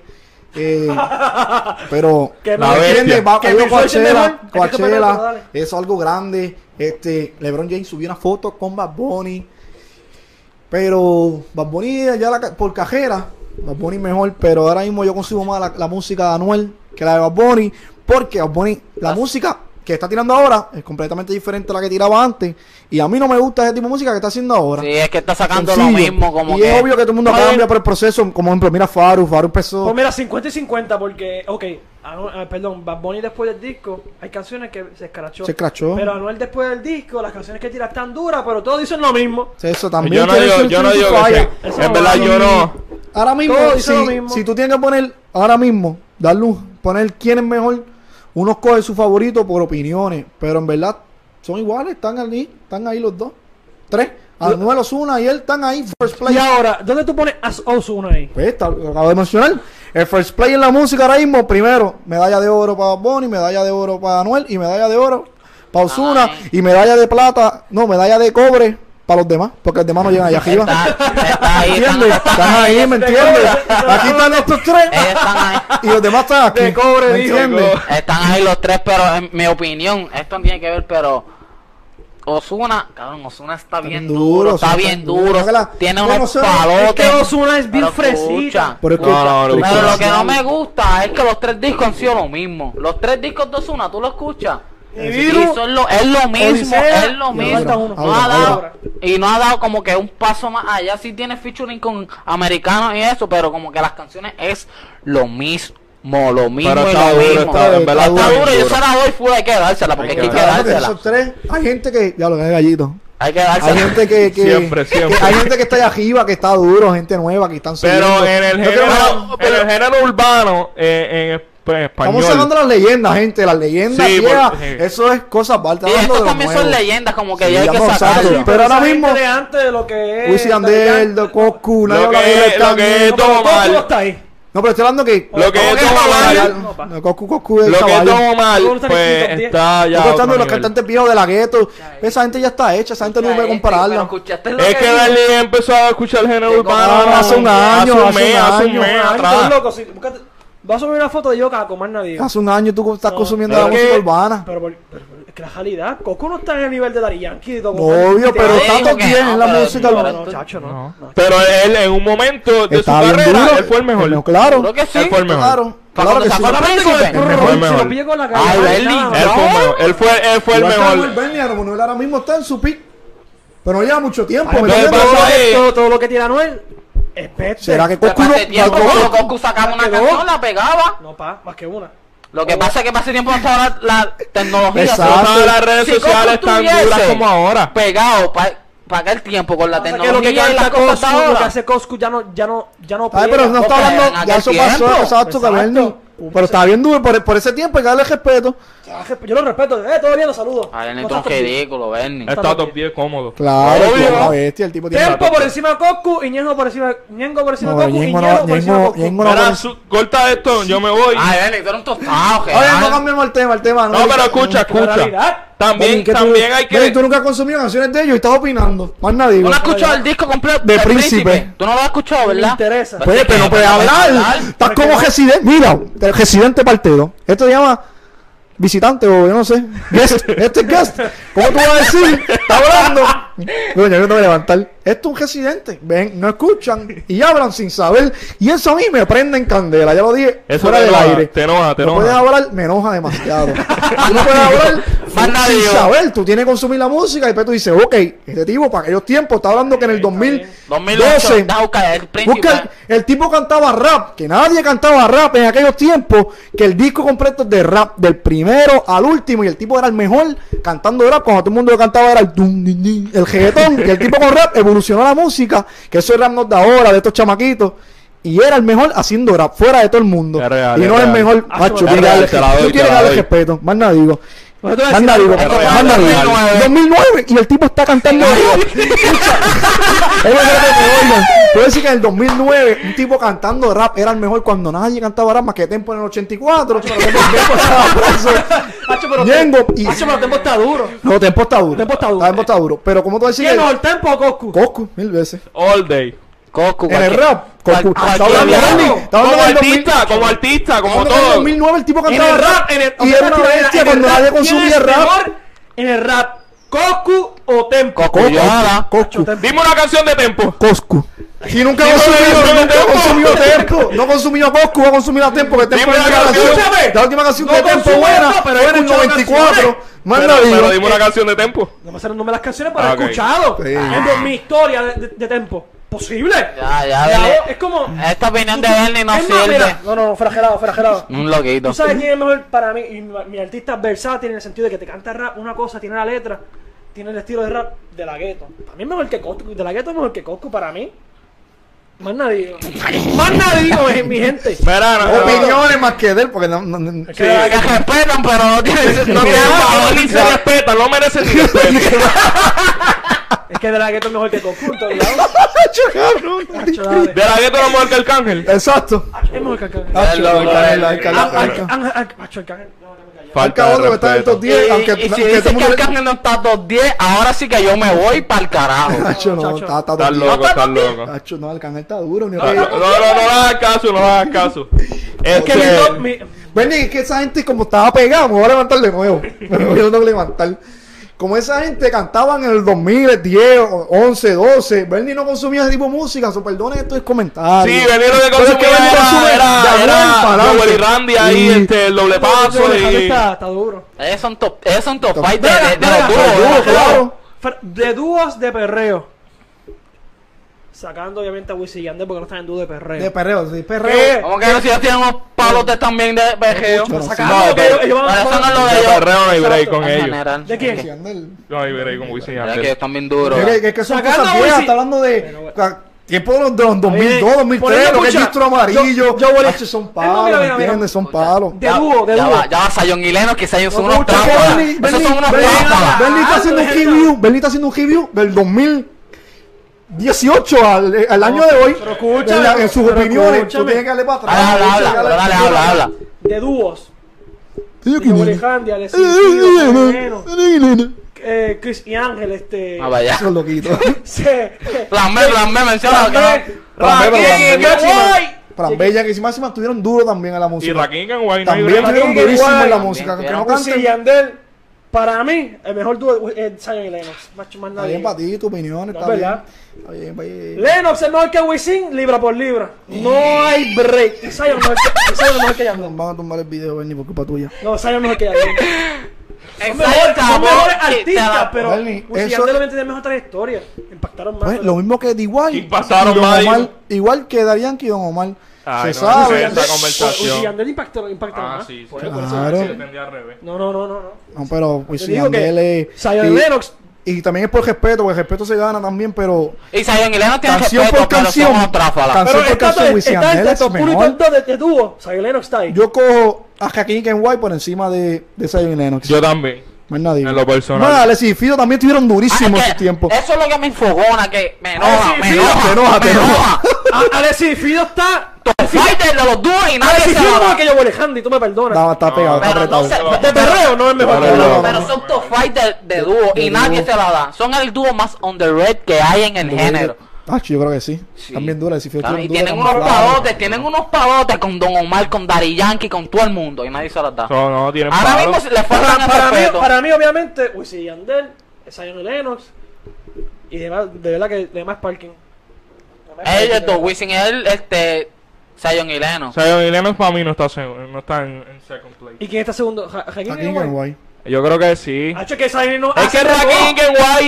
Speaker 3: Eh, pero
Speaker 1: Que
Speaker 2: La
Speaker 3: ¿me
Speaker 2: bestia.
Speaker 3: entiendes? Va, Coachella, Coachella, es algo grande. Este, LeBron James subió una foto con Bad Bunny. Pero Bad Bunny ya la, por cajera, Bad Bunny mejor, pero ahora mismo yo consumo más la, la música de Anuel que la de Bad Bunny, porque Bad Bunny, la música que está tirando ahora es completamente diferente a la que tiraba antes, y a mí no me gusta ese tipo de música que está haciendo ahora.
Speaker 4: Sí, es que está sacando
Speaker 3: Sencillo.
Speaker 4: lo mismo como
Speaker 3: y
Speaker 4: que...
Speaker 3: es obvio que todo el mundo cambia por el proceso, como ejemplo, mira Faru, Faru empezó...
Speaker 1: Pues mira, 50 y 50 porque, ok, ah, perdón, Bad Bunny después del disco, hay canciones que se escrachó.
Speaker 3: Se escrachó.
Speaker 1: Pero Anuel después del disco, las canciones que tira están duras, pero todos dicen lo mismo.
Speaker 3: Eso también
Speaker 2: Yo no digo, yo no digo que sí.
Speaker 1: Eso
Speaker 2: En verdad yo no.
Speaker 3: Ahora mismo,
Speaker 1: Todo dice
Speaker 3: si,
Speaker 1: lo mismo.
Speaker 3: si tú tienes que poner, ahora mismo, dar luz, poner quién es mejor, uno coge su favorito por opiniones, pero en verdad son iguales, están ahí, están ahí los dos. Tres, Anuel Osuna y él están ahí, first
Speaker 1: Y
Speaker 3: place.
Speaker 1: ahora, ¿dónde tú pones a Ozuna ahí?
Speaker 3: Pues está, lo acabo de mencionar. El first play en la música ahora mismo, primero, medalla de oro para Bonnie, medalla de oro para Anuel y medalla de oro para Osuna y medalla de plata, no, medalla de cobre para los demás, porque los demás no llegan allá arriba.
Speaker 4: Está, está ahí, están,
Speaker 3: ¿Entiendes?
Speaker 4: están
Speaker 3: Están ahí, ¿me entiendes? Aquí están estos tres
Speaker 4: están ahí.
Speaker 3: y los demás están aquí.
Speaker 1: De cobre,
Speaker 3: ¿Me
Speaker 1: dijo,
Speaker 3: entiendes?
Speaker 4: Están ahí los tres, pero en mi opinión, esto no tiene que ver, pero Osuna, cabrón, Osuna está bien
Speaker 3: duro,
Speaker 4: duro, está bien
Speaker 3: está duro.
Speaker 4: tiene unos palotes.
Speaker 1: Es que Ozuna es bien
Speaker 4: pero
Speaker 1: fresita.
Speaker 4: escucha,
Speaker 3: Pero es que-
Speaker 2: No, no,
Speaker 3: pero
Speaker 4: lo que no me gusta es que los tres discos han sido lo mismo. Los tres discos de Osuna, tú lo escuchas.
Speaker 1: Y
Speaker 4: Y
Speaker 1: Viru,
Speaker 4: son lo, es lo mismo,
Speaker 1: Odisea,
Speaker 4: es lo mismo. No
Speaker 3: Ahora,
Speaker 4: ha dado,
Speaker 1: ahora.
Speaker 4: y no ha dado como que un paso más allá. Sí tiene featuring con americanos y eso, pero como que las canciones es lo mismo, lo mismo
Speaker 2: Pero
Speaker 4: y
Speaker 2: está
Speaker 4: lo
Speaker 2: duro,
Speaker 4: mismo.
Speaker 2: está, en verdad
Speaker 3: Está
Speaker 4: Está
Speaker 2: bien
Speaker 4: duro, yo se la doy full, hay que dársela, porque
Speaker 2: Hay
Speaker 4: hay
Speaker 2: que
Speaker 4: que
Speaker 3: Claro que
Speaker 4: dársela.
Speaker 3: esos tres, hay gente que, ya lo que es gallito.
Speaker 4: Hay que
Speaker 3: Hay
Speaker 4: dársela.
Speaker 3: gente que, que-
Speaker 2: Siempre,
Speaker 3: que-
Speaker 2: siempre.
Speaker 3: hay gente que está allá arriba, que está duro, gente nueva, que están
Speaker 2: Pero en el género,
Speaker 3: que-
Speaker 2: en el género urbano, eh, en, pues, español.
Speaker 3: Estamos sacando las leyendas, gente, las leyendas
Speaker 2: Sí,
Speaker 3: viejas,
Speaker 2: porque-
Speaker 3: eso es cosa aparte.
Speaker 4: Y
Speaker 3: hablando
Speaker 4: estos
Speaker 3: de lo
Speaker 4: también son leyendas, como que
Speaker 3: Sí,
Speaker 4: ya hay que sacarlo.
Speaker 3: Pero ahora mismo-
Speaker 1: de antes de lo que es.
Speaker 3: Wisin y Yandel, de Coscu,
Speaker 2: Lo
Speaker 3: habla
Speaker 2: que
Speaker 3: de
Speaker 2: es- lo que es todo mal.
Speaker 1: no está ahí.
Speaker 3: No, pero estoy hablando que...
Speaker 2: Lo que
Speaker 1: ¿Cómo
Speaker 2: es
Speaker 1: pa.
Speaker 3: No, Coscu, Coscu es
Speaker 2: Lo que es
Speaker 1: en el
Speaker 2: pues
Speaker 1: top 10.
Speaker 2: está ya.
Speaker 3: Estoy
Speaker 2: otro
Speaker 3: de los cantantes viejos de la gueto. Esa gente ya está hecha, esa gente no puede compararla.
Speaker 4: lo
Speaker 2: Es que? Darly empezó a escuchar el género
Speaker 4: Que
Speaker 2: urbano
Speaker 3: hace un año,
Speaker 2: hace un
Speaker 3: hace
Speaker 2: mes, hace un mes atrás.
Speaker 1: Vas a subir una foto de yo con más nadie.
Speaker 3: Hace un año tú estás
Speaker 1: No,
Speaker 3: consumiendo la
Speaker 2: que-
Speaker 3: música urbana.
Speaker 1: Pero, por- pero- pero es que la realidad, Coco no está en el nivel de Daddy Yankee. Don
Speaker 3: Obvio, pero 10
Speaker 4: no,
Speaker 3: en la música urbana.
Speaker 1: no, chacho, no.
Speaker 2: Pero él en un momento de
Speaker 3: Está
Speaker 2: su
Speaker 3: bien
Speaker 2: carrera,
Speaker 3: duro.
Speaker 2: él fue el mejor.
Speaker 3: Claro.
Speaker 4: Seguro que sí.
Speaker 2: Él fue el mejor.
Speaker 3: Claro, claro que sí.
Speaker 2: Él fue. Él fue el mejor. Él
Speaker 3: ahora mismo está en su pick. Pero no lleva mucho tiempo.
Speaker 1: Todo, todo, todo lo que tira Anuel es peste.
Speaker 3: ¿Será que Coscu no?
Speaker 4: tiempo
Speaker 3: no-
Speaker 4: Coscu sacaba una
Speaker 1: quedó.
Speaker 4: canción, la pegaba.
Speaker 1: No, pa, más que una.
Speaker 4: Lo que pasa es que para ese tiempo no estaba la, la tecnología.
Speaker 3: Exacto.
Speaker 2: Las redes
Speaker 4: Si
Speaker 2: sociales tan duras como ahora.
Speaker 4: Pegado para aquel tiempo con la
Speaker 1: Pasa que lo que
Speaker 4: tecnología y las
Speaker 1: canta Coscu, lo que
Speaker 4: ahora.
Speaker 1: hace Coscu ya no, ya no, ya no
Speaker 3: Ay, pero no está hablando, ya eso pasó, exacto,
Speaker 1: Exacto.
Speaker 3: Pero está bien duro, por, por ese tiempo hay que darle respeto.
Speaker 1: Yo lo respeto. Eh, todo bien, los saludo.
Speaker 4: Ay,
Speaker 1: No
Speaker 4: ni un ridículo, Bernie.
Speaker 2: Está top 10 cómodo.
Speaker 3: Claro,
Speaker 1: Obvio.
Speaker 3: una bestia, el tipo tiene
Speaker 1: Tempo por encima de Coscu y Ñengo por encima de Ñengo por encima de Coscu y
Speaker 3: Ñengo no-
Speaker 1: Ñengo por encima de
Speaker 3: Ñengo-
Speaker 1: Coscu.
Speaker 2: Mira, corta esto, yo me voy.
Speaker 4: Ay, Bernie, tú eres un tostado,
Speaker 3: Oye, no cambiemos el tema, el tema.
Speaker 2: No, pero escucha, escucha. También,
Speaker 3: tú-
Speaker 2: también hay que.
Speaker 3: tú nunca has consumido canciones de ellos y estás opinando. Más nadie.
Speaker 4: ¿Tú no has escuchado el disco completo
Speaker 3: De Príncipe.
Speaker 4: Tú no lo has escuchado,
Speaker 1: Me
Speaker 4: ¿verdad?
Speaker 1: interesa.
Speaker 3: Pues, pero no puedes hablar. Estás como residente. Mira, residente partero. Esto se llama visitante o yo no sé. Guest. Este es guest. ¿Cómo tú vas a decir? Está hablando. Bueno, yo no te voy a levantar. Esto es un residente. Ven, no escuchan y hablan sin saber. Y eso a mí me prende en candela. Ya lo dije
Speaker 2: Eso
Speaker 3: fuera
Speaker 2: te
Speaker 3: del
Speaker 2: enoja,
Speaker 3: aire.
Speaker 2: te enoja, te
Speaker 3: no
Speaker 2: enoja.
Speaker 3: puedes hablar, me enoja demasiado. tú no puedes hablar
Speaker 4: Más nadie.
Speaker 3: sin saber. Tú tienes que consumir la música y después tú dices, ok, este tipo para aquellos tiempos está hablando que en el 2012
Speaker 4: 2008, deja buscar el.
Speaker 3: Busca el, el tipo cantaba rap, que nadie cantaba rap en aquellos tiempos, que el disco completo es de rap, del primero al último, y el tipo era el mejor cantando rap, cuando todo el mundo lo cantaba era el el reggaetón, que el tipo con rap evolucionó la música, que eso es rap no de ahora, de estos chamaquitos. Y era el mejor haciendo rap, fuera de todo el mundo.
Speaker 2: Real,
Speaker 3: y no es el mejor,
Speaker 1: Ah,
Speaker 3: macho. tú tienes que
Speaker 2: la
Speaker 3: darle
Speaker 2: doy.
Speaker 3: respeto, más nada digo.
Speaker 1: Te voy a
Speaker 3: Más
Speaker 1: decir
Speaker 3: nada digo,
Speaker 1: algo.
Speaker 2: Es real,
Speaker 3: más nada
Speaker 2: es
Speaker 3: digo.
Speaker 2: real.
Speaker 3: 2009 y el tipo está cantando oigan. Puedo decir que en el 2009 un tipo cantando rap era el mejor cuando nadie cantaba rap más que Tempo en el 84. Tempo estaba preso.
Speaker 1: Hacho, pero
Speaker 3: Ñengo y-
Speaker 1: pero Tempo está duro.
Speaker 3: No, Tempo está duro.
Speaker 1: Tempo está duro.
Speaker 3: Tempo está duro. Pero como tú decís,
Speaker 1: ¿Quién no, el Tempo o Coscu?
Speaker 3: Coscu, mil veces.
Speaker 2: All day.
Speaker 4: Coscu,
Speaker 3: En el rap,
Speaker 2: Como
Speaker 3: hablando del 2000.
Speaker 2: artista, como artista, como todo.
Speaker 3: 2009 el tipo
Speaker 1: En
Speaker 3: cantaba
Speaker 1: el
Speaker 3: rap.
Speaker 1: en el,
Speaker 3: Y era una bestia cuando nadie consumía rap.
Speaker 1: En el rap, Coscu o Tempo.
Speaker 4: Coscu.
Speaker 2: Dime una canción de tempo.
Speaker 3: Coscu. Y nunca ha consumido, nunca consumido
Speaker 2: Tempo.
Speaker 3: No consumió Coscu, va a consumir a Tempo. Que Tempo la
Speaker 2: canción.
Speaker 3: La última canción
Speaker 1: No
Speaker 3: de Tempo buena fue en el
Speaker 1: escucho
Speaker 3: 94.
Speaker 1: canciones.
Speaker 3: Más
Speaker 2: Pero, pero dime una canción de tempo.
Speaker 1: No me sé el nombre de las canciones, pero
Speaker 2: Ah,
Speaker 1: escuchado.
Speaker 3: Sí.
Speaker 1: Es mi historia de, de- de Tempo. ¿Posible?
Speaker 4: Ya, ya,
Speaker 1: Ya, es como...
Speaker 4: Esta opinión de Bernie no sirve.
Speaker 1: mira, no, no, no, fragelado, fragelado.
Speaker 4: Un loquito.
Speaker 1: ¿Tú sabes quién es mejor para mí? Y mi, mi artista es versátil en el sentido de que te canta rap una cosa, tiene la letra, tiene el estilo de rap de la gueto. Para mí es mejor que Coscu. De la gueto es mejor que Coscu para mí. Más nadie. Más nadie, eh, mi gente.
Speaker 2: Verá, no, no,
Speaker 3: Opiniones más que de él, porque no. no- no-
Speaker 2: Sí.
Speaker 1: que
Speaker 4: respetan, pero no tienen
Speaker 2: no tiene valor ni se respeta, no merece ni respeto.
Speaker 1: Es que de la gueto es mejor que conjunto, ¿verdad?
Speaker 3: Hacho, cabrón.
Speaker 1: Hacho, dale.
Speaker 2: De la gueto no mejor que el cángel.
Speaker 3: Exacto.
Speaker 1: Es mejor que Arcángel.
Speaker 4: Loco,
Speaker 3: Arcángel. Arcángel, Arcángel.
Speaker 1: Arcángel, Arcángel, Arcángel.
Speaker 2: Falta
Speaker 3: otro que está en el top
Speaker 2: respeto.
Speaker 3: 10,
Speaker 4: Y,
Speaker 3: aunque
Speaker 4: y si
Speaker 3: que
Speaker 4: dices que Arcángel no está top 10, ahora sí que yo me voy para el carajo.
Speaker 3: Hacho, no, está, está
Speaker 2: Estás
Speaker 3: top
Speaker 2: loco,
Speaker 3: 10.
Speaker 2: estás loco.
Speaker 3: Hacho, no, Arcángel está duro. Ni
Speaker 2: No, no, no, no, no le hagas caso, no hagas caso.
Speaker 1: Es que mi
Speaker 2: Este,
Speaker 1: top- mi-
Speaker 3: Bernie, es que esa gente como estaba pegada, me voy a levantar de nuevo. Me voy a tengo que levantar. Como esa gente cantaban en el 2010, o 11, 12, Bernie no consumía ese tipo de música, so perdonen estos comentarios.
Speaker 2: Sí, venir lo que
Speaker 3: Pero es que
Speaker 2: consumía
Speaker 3: Bernie
Speaker 2: era,
Speaker 3: de
Speaker 2: era, era y Randy ahí,
Speaker 3: Y-
Speaker 2: este, el doble paso y...
Speaker 1: está, está duro.
Speaker 4: Ellos son top, son top
Speaker 3: Top-
Speaker 4: 5 de, de, de.
Speaker 1: Fer- De dúos de perreo. Sacando obviamente a Wisin y Yandel porque no están en dúo de perreo.
Speaker 3: De perreo, sí,
Speaker 1: ¿Qué?
Speaker 3: perreo.
Speaker 4: Como que si ellos tienen también de vejeo.
Speaker 2: No, pero-
Speaker 1: ellos, van
Speaker 4: eso no es lo de ellos.
Speaker 2: perreo no hay break
Speaker 1: Exacto.
Speaker 2: con
Speaker 4: En
Speaker 2: ellos.
Speaker 4: general.
Speaker 1: ¿De quién?
Speaker 3: Sí, Yandel.
Speaker 2: No hay break con Wisin y
Speaker 4: Es que están bien duros.
Speaker 3: Es que, son cosas viejas, está hablando de tiempo de los, de los 2002,
Speaker 1: Oye,
Speaker 3: 2003,
Speaker 1: poniendo
Speaker 3: lo que es distro amarillo.
Speaker 1: yo- yo voy a-
Speaker 3: Hacho, son
Speaker 1: Eh, no,
Speaker 3: palos,
Speaker 1: mira,
Speaker 3: ¿me
Speaker 1: mira, mira.
Speaker 3: entiendes? Son palos.
Speaker 1: De dúo, de
Speaker 4: ya
Speaker 1: dúo.
Speaker 4: va, ya va Zion y Lennox, que ellos son
Speaker 1: No,
Speaker 4: unos trampas. Esos son unos
Speaker 3: Bernie-
Speaker 4: trampas.
Speaker 3: Bernie está haciendo un
Speaker 1: Ah,
Speaker 3: review, Bernie está haciendo un review del 2018 al, al año de hoy.
Speaker 1: pero
Speaker 3: en, la- en sus
Speaker 1: pero
Speaker 3: opiniones, tú
Speaker 1: escúchame.
Speaker 3: tienes que darle para atrás.
Speaker 4: Habla, habla,
Speaker 3: tienes que
Speaker 4: habla,
Speaker 3: darle-
Speaker 4: dale, habla, habla.
Speaker 1: De dúos. Diego Alejandro, Alexis, Moreno, eh, Chris y Ángel, este.
Speaker 4: Ah, vaya.
Speaker 3: Loquitos.
Speaker 1: se-
Speaker 4: Plan B, plan B, menciona.
Speaker 1: Plan B.
Speaker 3: Plan B, plan B.
Speaker 1: guay.
Speaker 3: Bella que estuvieron duros también en la
Speaker 2: Y
Speaker 3: música.
Speaker 2: Rakim no hay
Speaker 3: También
Speaker 2: break.
Speaker 3: estuvieron
Speaker 1: Rakim
Speaker 3: durísimos en la música.
Speaker 4: También,
Speaker 3: Que no
Speaker 4: pero
Speaker 1: Wisin y
Speaker 3: canten.
Speaker 1: Yandel, para mí, el mejor dúo es Zion y Lennox. Macho, más
Speaker 3: Está
Speaker 1: nadie.
Speaker 3: bien para ti, tu opinión.
Speaker 1: No,
Speaker 3: Está
Speaker 1: es
Speaker 3: bien.
Speaker 1: verdad.
Speaker 3: Está bien, está bien.
Speaker 1: Lennox es mejor que Wisin, libra por libra. No hay break. Y Zion es mejor que, y Zion es mejor que Yandel.
Speaker 3: Nos van a tumbar el video, Bernie, por culpa tuya.
Speaker 1: No, Zion es mejor que Yandel. Son mejores, son mejores artistas, pero
Speaker 3: Bernie,
Speaker 1: Wisin
Speaker 3: eso-
Speaker 1: Yandel tienen mejor trayectoria. Impactaron más.
Speaker 3: Pues,
Speaker 1: pero-
Speaker 3: lo mismo que D.Y. Don
Speaker 2: más,
Speaker 3: igual que Darían y Don Omar.
Speaker 2: Ay,
Speaker 3: se
Speaker 2: no,
Speaker 3: sabe.
Speaker 2: conversación.
Speaker 1: Yandel
Speaker 2: Ah,
Speaker 1: más.
Speaker 2: sí, sí.
Speaker 1: Por eso, por eso.
Speaker 3: Claro.
Speaker 2: Sí, entendí al revés.
Speaker 1: No, no, no, no. no.
Speaker 3: No, pero Wisin
Speaker 1: que
Speaker 3: Yandel es-
Speaker 1: Zion Lennox
Speaker 3: Y también es por respeto, porque el respeto se gana también, pero
Speaker 4: Y Zion y Lennox tienen
Speaker 3: Canción
Speaker 4: respeto,
Speaker 3: por
Speaker 4: pero
Speaker 3: canción.
Speaker 4: son unos tráfalas.
Speaker 3: Can-
Speaker 1: Pero
Speaker 3: por canción,
Speaker 1: está,
Speaker 3: Wisin
Speaker 1: está
Speaker 3: Yandel
Speaker 1: entre
Speaker 3: es
Speaker 1: top 1 y
Speaker 3: mejor.
Speaker 1: top 2 de, de dúo. Zion Lennox está ahí.
Speaker 3: yo cojo a Hakim Kenway por encima de, de Zion y Lennox.
Speaker 2: Yo también.
Speaker 3: Más nadie.
Speaker 2: En lo personal.
Speaker 3: Bueno, Alex y Fido también estuvieron
Speaker 4: Ah,
Speaker 3: durísimos
Speaker 4: es
Speaker 3: ese
Speaker 4: que
Speaker 3: tiempo.
Speaker 4: Eso es lo que me enfogona, que me enoja,
Speaker 1: Ah,
Speaker 4: me enoja,
Speaker 3: te enoja, te
Speaker 4: me
Speaker 3: enoja.
Speaker 4: enoja.
Speaker 1: A- Alexis Fido está.
Speaker 4: Top fighter de los dúos y nadie
Speaker 1: Alexis
Speaker 4: se
Speaker 1: Fido
Speaker 4: la
Speaker 1: es mejor
Speaker 4: da.
Speaker 1: que yo, Alejandro, y tú me perdonas.
Speaker 3: Está, está pegado, está
Speaker 4: Pero no
Speaker 3: apretado.
Speaker 1: De perreo no es mejor que
Speaker 3: No, no, no.
Speaker 4: Pero son top fighter de dúo y nadie se la da. Son el dúo más underrated que hay en el género.
Speaker 3: Ah, yo creo que sí.
Speaker 4: Sí.
Speaker 3: También dura. Si
Speaker 4: Claro, y tienen unos pavotes, tienen unos pavotes con Don Omar, con Daddy Yankee, con todo el mundo y nadie se las da.
Speaker 2: No, no, tienen
Speaker 4: Ahora
Speaker 2: palo.
Speaker 4: mismo le faltan
Speaker 1: Para, para, mí, para mí, obviamente, Wisin y Yandel, Zion y Lennox. Y demás, de verdad que demás parking. Demás
Speaker 4: Ellos
Speaker 1: parking,
Speaker 4: dos,
Speaker 1: de
Speaker 4: Wisin y él, este, Zion y Lennox.
Speaker 2: Sea, y Lennox para mí no está, no está en, en second place.
Speaker 1: ¿Y quién está segundo? Ja- Hakim
Speaker 3: Hakim
Speaker 1: Kenway.
Speaker 3: Kenway.
Speaker 2: Yo creo que sí.
Speaker 1: Hacho, que no
Speaker 2: Es que Rakim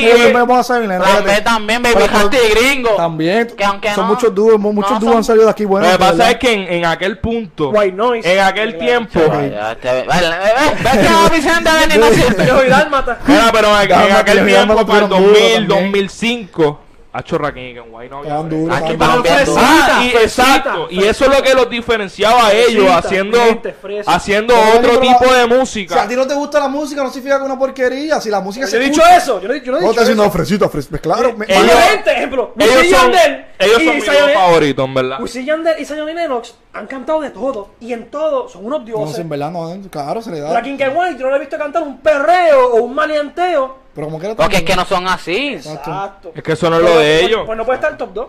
Speaker 2: eh,
Speaker 3: me pongo a y Lennox.
Speaker 4: También, Baby
Speaker 3: Pero-
Speaker 4: Harty y Gringo.
Speaker 3: También.
Speaker 4: Que aunque
Speaker 3: son
Speaker 4: no-
Speaker 3: muchos dúos, muchos
Speaker 4: no
Speaker 3: dúos
Speaker 4: son-
Speaker 3: han salido de aquí
Speaker 2: Lo
Speaker 3: buenos.
Speaker 2: que
Speaker 3: de
Speaker 2: pasa
Speaker 3: verdad.
Speaker 2: es que en, en aquel punto,
Speaker 1: White Noise.
Speaker 2: en aquel tiempo,
Speaker 4: ¿Ves que a Vicente Benny no sirve?
Speaker 1: Yo y Dálmata.
Speaker 2: Mira, pero en, en aquel tiempo, para el
Speaker 3: tuvieron duro
Speaker 2: 2000,
Speaker 3: también.
Speaker 2: 2005, Hacho Rakim and White no había.
Speaker 4: Aquí
Speaker 3: estaban.
Speaker 2: Ah, y
Speaker 1: Fresita,
Speaker 2: exacto, y
Speaker 1: fresita.
Speaker 2: eso es lo que los diferenciaba a ellos
Speaker 1: Fresita,
Speaker 2: haciendo
Speaker 1: gente, fresa.
Speaker 2: haciendo
Speaker 3: Pero,
Speaker 2: otro tipo de
Speaker 3: Si a
Speaker 2: música.
Speaker 3: ti no te gusta la música, no significa que es una porquería. Si la música
Speaker 1: Yo he
Speaker 3: se
Speaker 1: dicho
Speaker 3: escucha-
Speaker 1: eso. Yo no, yo no he
Speaker 3: No,
Speaker 1: dicho
Speaker 3: está diciendo
Speaker 1: eso.
Speaker 3: fresita, fres. Pues claro. me-
Speaker 2: Ellos-
Speaker 1: Obviamente, ejemplo,
Speaker 2: Ellos son,
Speaker 1: Yandel
Speaker 2: ellos
Speaker 1: y
Speaker 2: son mis
Speaker 1: Zion
Speaker 2: dos
Speaker 1: y-
Speaker 2: favoritos, en verdad.
Speaker 1: Wisin Yandel y Zion y Lennox han cantado de todo. Y en todo son unos
Speaker 3: No,
Speaker 1: dioses.
Speaker 3: si en verdad no, claro, se le da.
Speaker 1: Rakim Kenway, yo no le he visto cantar un perreo o un maleanteo.
Speaker 3: Pero como que
Speaker 4: Porque es que no son así.
Speaker 1: Exacto.
Speaker 2: Es que eso no es lo de
Speaker 1: Pues-
Speaker 2: ellos.
Speaker 1: Pues no puede estar top 2.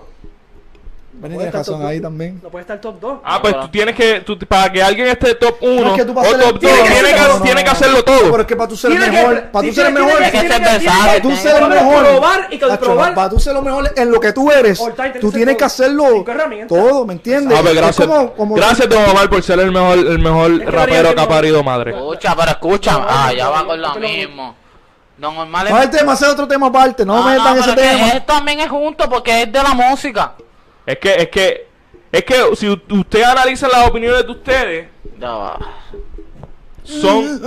Speaker 3: Benny
Speaker 1: puede
Speaker 3: tiene
Speaker 1: estar
Speaker 3: razón
Speaker 1: top
Speaker 3: ahí
Speaker 1: dos.
Speaker 3: también.
Speaker 1: No puede estar top 2.
Speaker 2: Ah, pues tú tienes que, tú- para que alguien esté top 1
Speaker 3: es que tú
Speaker 2: o top 2,
Speaker 3: tienes que
Speaker 2: tiene que, tiene que hacerlo
Speaker 3: Pero
Speaker 2: todo.
Speaker 3: es que para tú ser el mejor, para tú ser el mejor, para tú
Speaker 4: tiene
Speaker 3: ser el mejor,
Speaker 1: probar y que
Speaker 3: Nacho,
Speaker 1: probar.
Speaker 3: para tú ser lo mejor en lo que tú eres, tú tienes que hacerlo todo, ¿me entiendes?
Speaker 2: Ah, pues
Speaker 3: Es
Speaker 2: gracias. Gracias, Don Omar, por ser el mejor, el mejor rapero que ha parido madre.
Speaker 4: Escucha, pero escucha. Ah, ya va con lo mismo. Don Omar es-
Speaker 3: ese es otro tema aparte, no,
Speaker 4: No,
Speaker 3: me
Speaker 4: no,
Speaker 3: metan ese
Speaker 4: pero
Speaker 3: tema.
Speaker 4: él también es junto porque es de la música.
Speaker 2: Es que, es que, es que si usted analiza las opiniones de ustedes, son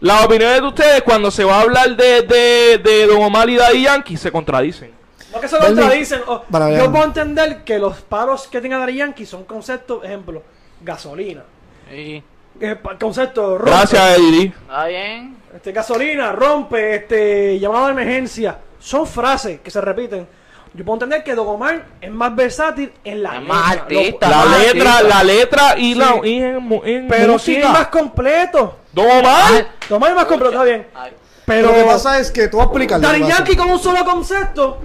Speaker 2: las opiniones de ustedes cuando se va a hablar de, de, de Don Omar y Daddy Yankee se contradicen.
Speaker 1: No que se contradicen. o-
Speaker 3: para
Speaker 1: yo puedo entender que los paros que tenga Daddy Yankee son conceptos, ejemplo, gasolina.
Speaker 4: Sí.
Speaker 1: Eh, concepto rompe.
Speaker 2: Gracias, Eddie.
Speaker 4: Está bien.
Speaker 1: Este, gasolina, rompe, este, llamado de emergencia. son frases que se repiten. Yo puedo entender que Don Omar es más versátil en la
Speaker 4: Es
Speaker 1: letra.
Speaker 4: más
Speaker 1: Lo-
Speaker 4: artista.
Speaker 2: La
Speaker 4: más
Speaker 2: letra,
Speaker 4: artista.
Speaker 2: la letra y la y en,
Speaker 1: pero sí es más completo.
Speaker 2: Don Omar.
Speaker 1: Don Omar es más completo, está bien.
Speaker 4: Ay.
Speaker 1: Pero
Speaker 3: lo que pasa es que tú vas a que
Speaker 1: Daddy. Yankee con un solo concepto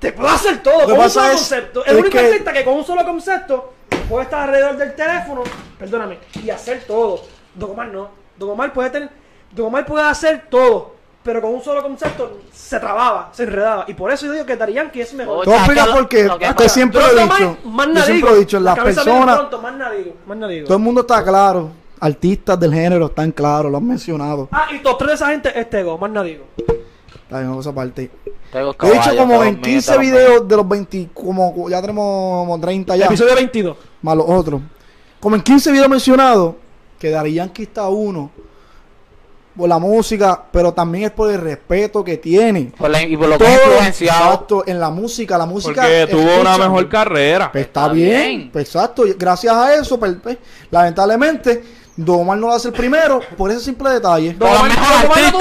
Speaker 1: te puede hacer todo
Speaker 3: que
Speaker 1: con un
Speaker 3: pasa
Speaker 1: solo
Speaker 3: es-
Speaker 1: concepto.
Speaker 3: es
Speaker 1: El único
Speaker 3: que-
Speaker 1: artista que con un solo concepto puede estar alrededor del teléfono, perdóname, y hacer todo. Don Omar no. Don Omar puede tener, Don Omar puede hacer todo, pero con un solo concepto se trababa, se enredaba. Y por eso yo digo que Daddy Yankee es mejor.
Speaker 4: Oye,
Speaker 3: Te voy a explicar
Speaker 4: es que lo-
Speaker 3: por qué. Yo siempre lo he dicho.
Speaker 1: más
Speaker 3: Yo siempre lo he dicho. Las personas.
Speaker 1: pronto, más.
Speaker 3: Todo el mundo está claro. Artistas del género están claros, lo han mencionado.
Speaker 1: Ah, y todos tres de esa gente es Tego, más nada digo.
Speaker 3: Está bien, vamos a parte.
Speaker 4: Tengo
Speaker 3: He dicho como
Speaker 4: todos
Speaker 3: en
Speaker 4: míos,
Speaker 3: 15
Speaker 4: todos míos.
Speaker 3: videos de los 20, como ya tenemos como 30 ya,
Speaker 1: Episodio 22.
Speaker 3: más los otros. Como en 15 videos mencionados, que Dari Yankee está uno por la música, pero también es por el respeto que tiene.
Speaker 4: Por la- y por lo que
Speaker 3: Todo,
Speaker 4: es influenciado.
Speaker 3: exacto, en la música, la música.
Speaker 2: Porque tuvo una mejor carrera.
Speaker 3: Pues está,
Speaker 4: Está
Speaker 3: bien,
Speaker 4: bien.
Speaker 3: pues exacto. Gracias a eso, pues, pues, lamentablemente, Don Omar no lo hace el primero por ese simple detalle.
Speaker 4: Pero
Speaker 1: Omar-
Speaker 4: mejor
Speaker 1: Don Omar no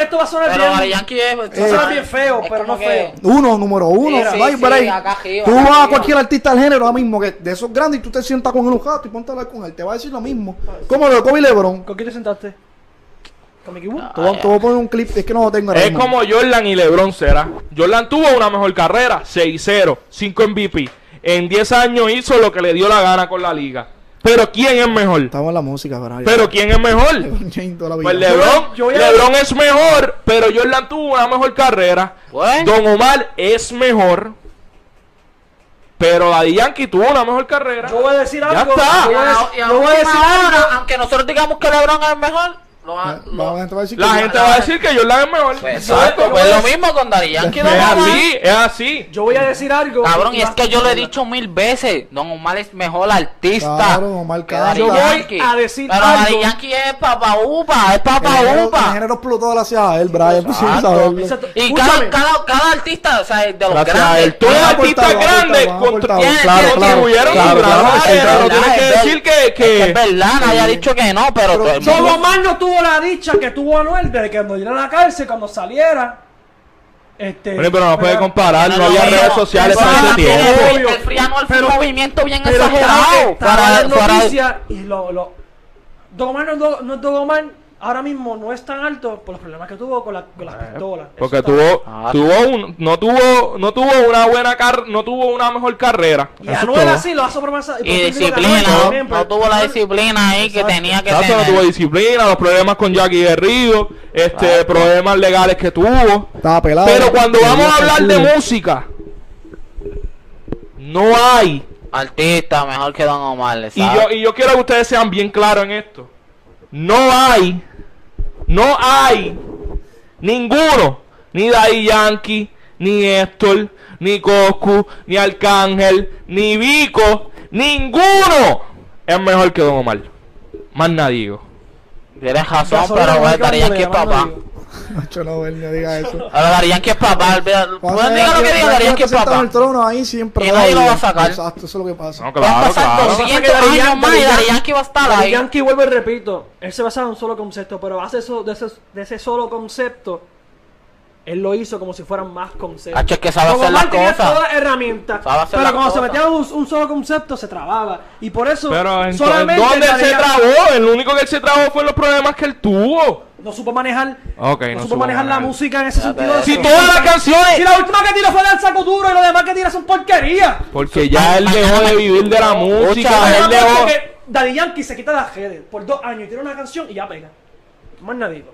Speaker 1: esto, va a sonar
Speaker 4: Pero
Speaker 1: bien.
Speaker 4: Daddy Yankee es...
Speaker 1: Esto va a sonar bien feo, pero no feo.
Speaker 3: Uno, número uno. Tú
Speaker 4: acá
Speaker 3: vas a cualquier artista del género ahora mismo, que de esos grandes, y tú te sientas con el gato y ponte a hablar con él. Te va a decir lo mismo. Como lo de Kobe Lebron.
Speaker 1: ¿Con quién te sentaste? ¿Con Mickey Wood?
Speaker 3: Te voy, a- poner un clip, es que no lo tengo
Speaker 2: Es como Jordan y LeBron será. Jordan tuvo una mejor carrera, 6-0, 5 MVP. En 10 años hizo lo que le dio la gana con la liga. Pero ¿quién es mejor?
Speaker 3: Estamos en la música, pero.
Speaker 2: Pero ¿quién es mejor?
Speaker 3: LeBron.
Speaker 2: Pues LeBron,
Speaker 1: yo voy a-
Speaker 2: LeBron es mejor, pero Jordan tuvo una mejor carrera.
Speaker 4: Bueno.
Speaker 2: Don Omar es mejor, pero Daddy Yankee tuvo una mejor carrera.
Speaker 1: Yo voy a decir
Speaker 2: Ya
Speaker 1: algo.
Speaker 2: está.
Speaker 1: Yo
Speaker 4: Y
Speaker 1: voy a,
Speaker 4: a-
Speaker 1: dec-
Speaker 4: y a
Speaker 1: yo voy a decir algo.
Speaker 4: hora, aunque nosotros digamos que LeBron es mejor, lo, lo-
Speaker 3: la gente va a decir
Speaker 2: La
Speaker 3: que-
Speaker 2: gente va a decir que Jordan es mejor.
Speaker 4: Pues,
Speaker 2: Exacto.
Speaker 4: exacto, pues lo mismo con Daddy Yankee
Speaker 2: Es así, es así.
Speaker 1: Yo voy a decir algo.
Speaker 4: Cabrón, y es que yo lo he dicho mil veces, Don Omar es mejor artista.
Speaker 3: Claro, Don Omar
Speaker 4: que
Speaker 3: canta.
Speaker 4: Daddy
Speaker 1: Yo voy
Speaker 4: Yankee.
Speaker 1: a decir
Speaker 4: Pero
Speaker 1: algo.
Speaker 4: Daddy Yankee es papa upa, es
Speaker 3: El
Speaker 4: papa
Speaker 3: el
Speaker 4: upa.
Speaker 3: género explotó gracias a él, Brian.
Speaker 4: Exacto. Y cada, cada, cada artista, o sea, de los
Speaker 2: Gracias
Speaker 4: grandes.
Speaker 2: Todos los artistas grandes
Speaker 3: van a Claro,
Speaker 2: contribuyeron tienes que
Speaker 4: Es
Speaker 2: decir que,
Speaker 4: Es
Speaker 2: que
Speaker 4: verdad, nadie ha dicho que no, pero, el mundo-
Speaker 1: Omar no tuvo la dicha que tuvo Anuel de que cuando llegara a la cárcel, cuando saliera. Este,
Speaker 2: pero no puede comparar, no había redes sociales
Speaker 4: tiene
Speaker 2: tiempo.
Speaker 4: el- fue un movimiento bien
Speaker 1: Pero
Speaker 4: exagerado. Para,
Speaker 1: en
Speaker 4: para-
Speaker 1: noticias y lo, lo, Don Omar no no es Don Omar, ahora mismo no es tan alto por los problemas que tuvo con, la, con las pistolas.
Speaker 2: porque
Speaker 1: Eso
Speaker 2: tuvo,
Speaker 4: Ah,
Speaker 2: tuvo un, no tuvo, no tuvo una buena car, no tuvo una mejor carrera.
Speaker 1: Y
Speaker 2: Eso es
Speaker 1: Anuel
Speaker 2: todo.
Speaker 1: así lo hace por más.
Speaker 4: y disciplina,
Speaker 1: también,
Speaker 4: no,
Speaker 1: pero-
Speaker 4: no tuvo la disciplina ahí que tenía que
Speaker 2: Exacto, no
Speaker 4: tener.
Speaker 2: tuvo disciplina, los problemas con Jackie Guerrillo, este, problemas legales que tuvo.
Speaker 3: Estaba pelado.
Speaker 2: Pero cuando vamos a hablar de música, no hay.
Speaker 4: Artista mejor que Don Omar,
Speaker 2: Y yo, y yo quiero que ustedes sean bien claros en esto. No hay, no hay ninguno, ni Daddy Yankee, ni Héctor, ni Coscu, ni Arcángel, ni Vico, ninguno es mejor que Don Omar. Más nadie digo.
Speaker 4: Tienes razón, pero
Speaker 1: igual
Speaker 4: bueno, Daddy Yankee es
Speaker 1: Candela,
Speaker 4: papá.
Speaker 3: Macho, no, él no diga eso.
Speaker 4: Pero Daddy Yankee es papá.
Speaker 3: Cuando
Speaker 4: Pueden diga lo que diga, Daddy Yankee es papá.
Speaker 3: el trono ahí siempre.
Speaker 4: Y nadie lo va a sacar.
Speaker 3: Exacto, eso es lo que pasa.
Speaker 2: No, claro,
Speaker 4: pasar
Speaker 2: claro.
Speaker 4: 200
Speaker 1: que Daddy
Speaker 4: años más y
Speaker 1: Daddy
Speaker 4: Yankee va a estar ahí.
Speaker 1: Yankee vuelvo y repito, él se basa en un solo concepto, pero hace eso, de, ese, de ese solo concepto, él lo hizo como si fueran más conceptos.
Speaker 4: Hacho, es que sabe hacer las
Speaker 1: tenía
Speaker 4: cosas.
Speaker 1: todas las herramientas, pero cuando se metía en un, un solo concepto se trababa. Y por eso
Speaker 2: Pero en
Speaker 1: solamente
Speaker 2: ¿dónde se trabó? El único que él se trabó fue los problemas que él tuvo.
Speaker 1: No supo manejar,
Speaker 2: Ok,
Speaker 1: no,
Speaker 2: no
Speaker 1: supo manejar la música en ese
Speaker 4: Ya
Speaker 1: sentido.
Speaker 2: Si todas las canciones...
Speaker 1: Si la última que tiró fue el saco duro y lo demás que tira son porquerías.
Speaker 2: Porque ya él dejó de vivir de la música. Él dejó...
Speaker 1: Daddy Yankee se quita las redes por dos años y tiene una canción y ya pega. Más nadie.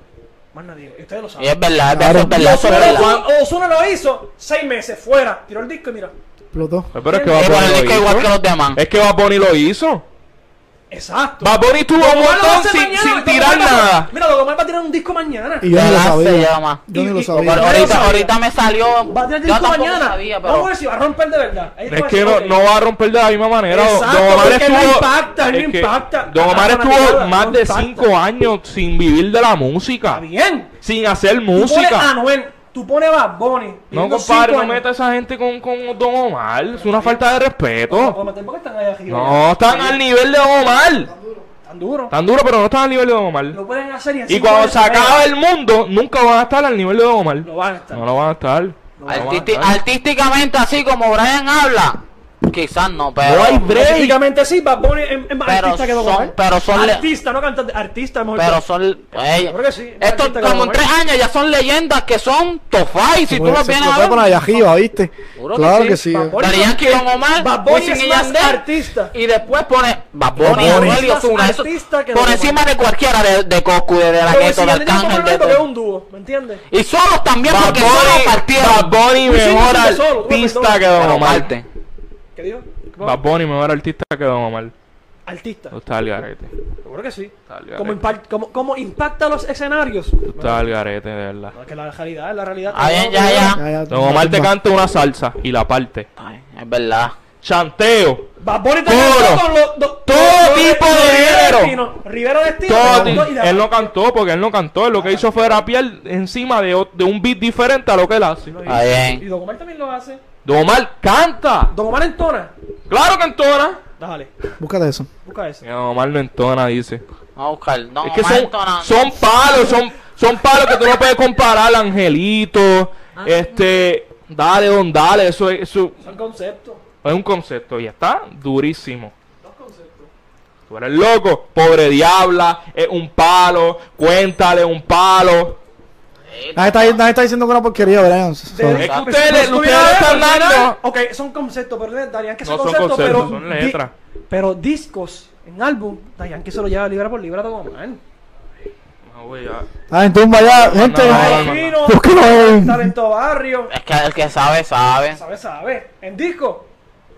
Speaker 1: Más nadie. Y ustedes lo
Speaker 4: Y
Speaker 1: saben.
Speaker 4: es verdad,
Speaker 3: Claro.
Speaker 4: es verdad, eso es
Speaker 1: Ozuna,
Speaker 4: verdad.
Speaker 1: lo- Ozuna lo hizo seis meses fuera. Tiró el disco y mira.
Speaker 3: Explotó.
Speaker 2: Pero es que
Speaker 4: Y
Speaker 2: hizo.
Speaker 4: los demás.
Speaker 2: Es que Bad Bunny lo hizo.
Speaker 1: Exacto.
Speaker 2: Bad Bunny tuvo un montón sin,
Speaker 1: mañana,
Speaker 2: sin
Speaker 1: Don
Speaker 2: tirar nada.
Speaker 1: Mira, Don Omar va a tirar un disco mañana.
Speaker 3: Y yo lo
Speaker 4: Relax se
Speaker 3: sabía.
Speaker 4: llama.
Speaker 3: Yo ni lo sabía.
Speaker 4: Pero ahorita,
Speaker 1: sabía.
Speaker 4: ahorita me salió.
Speaker 1: Va a tirar disco mañana.
Speaker 4: sabía,
Speaker 1: Vamos a
Speaker 4: pero.
Speaker 1: ver si va a romper de verdad.
Speaker 2: Es que no, va a romper de la misma manera.
Speaker 1: Exacto,
Speaker 2: Don Omar estuvo,
Speaker 1: no impacta, no
Speaker 2: es que
Speaker 1: impacta.
Speaker 2: Don Omar estuvo más
Speaker 1: no
Speaker 2: de
Speaker 1: impacta.
Speaker 2: 5 años sin vivir de la música.
Speaker 1: Está bien.
Speaker 2: Sin hacer música.
Speaker 1: Anuel, tú pones Bad Bunny.
Speaker 2: No, compadre, no meta a esa gente con, con Don Omar. Es una falta de respeto.
Speaker 1: no, no, ¿por qué están ahí arriba?
Speaker 2: No, están al nivel de Don Omar.
Speaker 1: Tan duro.
Speaker 2: Tan duro, pero no están al nivel de Don Omar.
Speaker 1: Lo pueden hacer y en
Speaker 2: Y cuando se acabe el mundo, nunca van a estar al nivel de Don Omar.
Speaker 1: Lo van a estar.
Speaker 2: No lo van a estar. No lo van a estar.
Speaker 4: artísticamente, así como Brian habla, quizás no, pero.
Speaker 2: No hay break.
Speaker 1: Específicamente sí, Bad Bunny es, es más
Speaker 4: Pero
Speaker 1: artista que Don
Speaker 4: son-
Speaker 1: Omar.
Speaker 4: pero son le-
Speaker 1: Artista, no cantante. Artista mejor
Speaker 4: Pero
Speaker 1: que-
Speaker 4: son. ey,
Speaker 1: Yo creo que sí,
Speaker 4: Esto
Speaker 1: que
Speaker 4: como en tres años ya son leyendas que son tofai. Si tú los vienes a ver.
Speaker 3: poner allá arriba, ¿viste?
Speaker 4: Que
Speaker 3: Claro que sí.
Speaker 4: Daddy Yankee, Don Omar,
Speaker 1: Bad Bunny es
Speaker 4: y
Speaker 1: más
Speaker 4: Yandel,
Speaker 1: artista.
Speaker 4: Y después pone Bad Bunny,
Speaker 3: Bad Bunny.
Speaker 4: Anuel y Ozuna, eso-
Speaker 1: artista que
Speaker 4: por encima de cualquiera de, de Coscu, de, de la
Speaker 1: si
Speaker 4: de Arcángel, de,
Speaker 1: es un dúo, ¿me entiendes?
Speaker 4: Y solos también, porque solos partieron.
Speaker 2: Bad Bunny mejor artista que Don Omar.
Speaker 1: ¿Qué dijo?
Speaker 2: Bad Bunny mejor artista que Don Omar.
Speaker 1: Artista.
Speaker 2: Tú estás al garete.
Speaker 1: Seguro que sí.
Speaker 2: Está al
Speaker 1: ¿Cómo,
Speaker 2: garete.
Speaker 1: impact- cómo- cómo impacta los escenarios?
Speaker 2: Tú estás al garete, de verdad.
Speaker 1: No, es que la realidad es la realidad.
Speaker 4: Bien, ya, ya.
Speaker 3: Ya, ya,
Speaker 2: Don Omar te canta una salsa y la parte.
Speaker 4: Ay, es verdad.
Speaker 2: Chanteo.
Speaker 1: Bad Bunny te cantó con los... do-
Speaker 2: Todo
Speaker 1: los-
Speaker 2: tipo de
Speaker 1: Rivera
Speaker 2: género.
Speaker 1: Cantó y la-
Speaker 2: él no cantó porque él no cantó. Él lo que hizo fue rapear encima de, de un beat diferente a lo que él hace.
Speaker 4: Ah, bien.
Speaker 1: Y Don Omar también lo hace.
Speaker 2: Don Omar canta.
Speaker 1: Don Omar entona.
Speaker 2: Claro que entona.
Speaker 1: Dale,
Speaker 3: Búscate eso.
Speaker 1: busca eso.
Speaker 2: Don Omar no entona, dice.
Speaker 4: Vamos a buscar. No,
Speaker 2: es que
Speaker 4: Omar
Speaker 2: son,
Speaker 4: entonando.
Speaker 2: son palos, son, son palos que tú no puedes comparar, Angelito. Este, dale, don, dale. Eso es, eso
Speaker 1: Son conceptos.
Speaker 2: es un concepto y está durísimo. Tú eres loco, pobre diabla, es un palo, cuéntale un palo.
Speaker 3: Nadie está, nadie está diciendo que una porquería, Brian.
Speaker 1: De-
Speaker 2: Es que ustedes, ustedes están dando.
Speaker 1: Ok, son conceptos, pero darían que
Speaker 2: No
Speaker 1: son
Speaker 2: son
Speaker 1: conceptos, pero.
Speaker 2: son
Speaker 1: di-
Speaker 2: letras.
Speaker 1: Pero discos en álbum, Dayan que se lo lleva libra por libra
Speaker 2: güey, ya.
Speaker 3: Ah, entonces vaya, gente.
Speaker 2: no,
Speaker 1: Ay,
Speaker 2: no, no.
Speaker 1: talento barrio.
Speaker 4: Es que el que sabe, sabe.
Speaker 1: Sabe, sabe. En disco,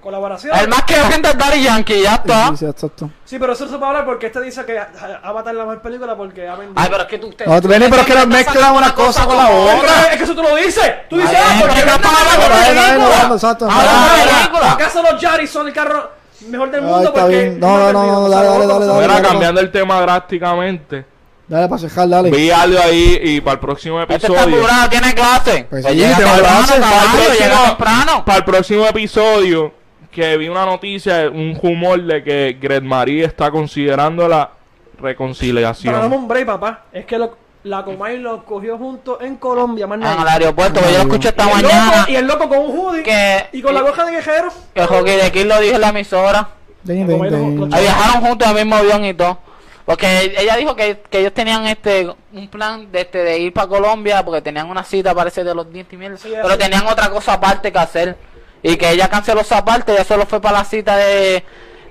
Speaker 1: colaboración.
Speaker 4: El más que vende es Daddy Yankee, ya está.
Speaker 3: Sí, sí, exacto.
Speaker 1: Sí, pero eso no se puede hablar porque este dice que Avatar es la mejor película porque ha vendido.
Speaker 4: Ay, pero es que tú usted.
Speaker 3: No, tú vienes, pero es que mezclan una cosa con la otra.
Speaker 1: Es que eso tú lo dices. Tú dices, ah, porque
Speaker 4: pero es que
Speaker 1: vende
Speaker 4: estamos
Speaker 1: la
Speaker 4: hablando
Speaker 3: exacto.
Speaker 1: Ah. ¿Acaso los Yaris son el carro mejor del
Speaker 3: Ay,
Speaker 1: mundo?
Speaker 3: está
Speaker 1: porque.
Speaker 3: No, no, no, no, dale, dale, dale.
Speaker 2: Mira, cambiando el tema drásticamente.
Speaker 3: Dale para cejar, dale.
Speaker 2: Vi algo ahí y para el próximo
Speaker 4: Este está
Speaker 2: episodio.
Speaker 4: apurado, tiene clase.
Speaker 3: Pues
Speaker 4: Pues
Speaker 3: sí,
Speaker 4: llega
Speaker 3: te va a
Speaker 4: temprano,
Speaker 2: Para el próximo-
Speaker 4: temprano.
Speaker 2: Para el próximo episodio, que vi una noticia, un rumor de que Gret Marie está considerando la
Speaker 1: Pero dame
Speaker 2: reconciliación.
Speaker 1: un break, papá. Es que lo- la Comay lo cogió junto en Colombia, más
Speaker 4: En el
Speaker 1: nada.
Speaker 4: aeropuerto, pues yo lo escuché esta
Speaker 1: Y el
Speaker 4: mañana.
Speaker 1: loco- y el loco con un hoodie
Speaker 4: Que-
Speaker 1: y con la gorra de guerrero.
Speaker 4: Que el hockey de Kill lo dijo en la emisora.
Speaker 3: Den.
Speaker 1: los-
Speaker 4: Ahí viajaron juntos en el mismo avión y todo. Porque ella dijo que, que ellos tenían este un plan de, este, de ir para Colombia porque tenían una cita, parece, de los dientes y mierda.
Speaker 1: Sí,
Speaker 4: pero
Speaker 1: así.
Speaker 4: tenían otra cosa aparte que hacer. Y que ella canceló esa parte, ella solo fue para la cita de,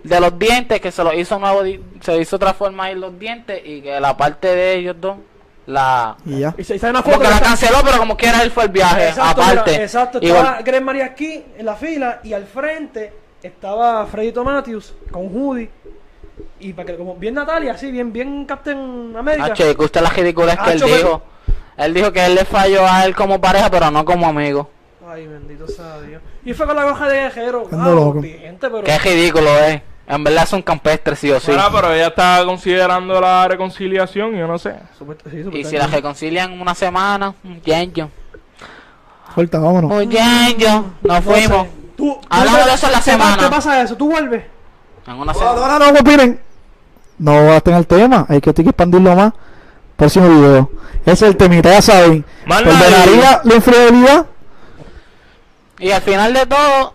Speaker 4: de los dientes, que se lo hizo nuevo, se hizo otra forma ahí los dientes y que la parte de ellos dos, la...
Speaker 3: Y ya.
Speaker 1: Y se sale una foto.
Speaker 4: que la
Speaker 1: está-
Speaker 4: canceló, pero como quiera él fue el viaje,
Speaker 1: Exacto,
Speaker 4: aparte.
Speaker 1: mira, exacto.
Speaker 4: Igual-
Speaker 1: Estaba Greg María aquí en la fila y al frente estaba Freddy Tomatius con hoodie. Y para que, como bien Natalia, así, bien, bien Captain America.
Speaker 4: Ah, che, que usted la ridícula es que él dijo. Él dijo que él le falló a él como pareja, pero no como amigo.
Speaker 1: Ay, bendito sea Dios. Y fue con la gorra de guerrero. Gente, pero.
Speaker 4: Qué ridículo es. En verdad es un campestre, sí o sí.
Speaker 2: Mira, pero ella está considerando la reconciliación, yo no sé.
Speaker 1: Sí,
Speaker 4: Y si la reconcilian en una semana, un yenyo.
Speaker 3: Suelta, vámonos.
Speaker 4: Un yenyo. Nos
Speaker 1: No
Speaker 4: fuimos.
Speaker 1: sé. Tú,
Speaker 4: Hablamos de eso en la semana.
Speaker 1: ¿Qué pasa eso? ¿Tú vuelves?
Speaker 4: En una
Speaker 3: No,
Speaker 4: semana.
Speaker 3: no, no, opinen. No va a tener tema. Hay que, hay que expandirlo más. Próximo video. Ese es el temita, ya saben. ¿Perdonaría la infidelidad?
Speaker 4: Y al final de todo,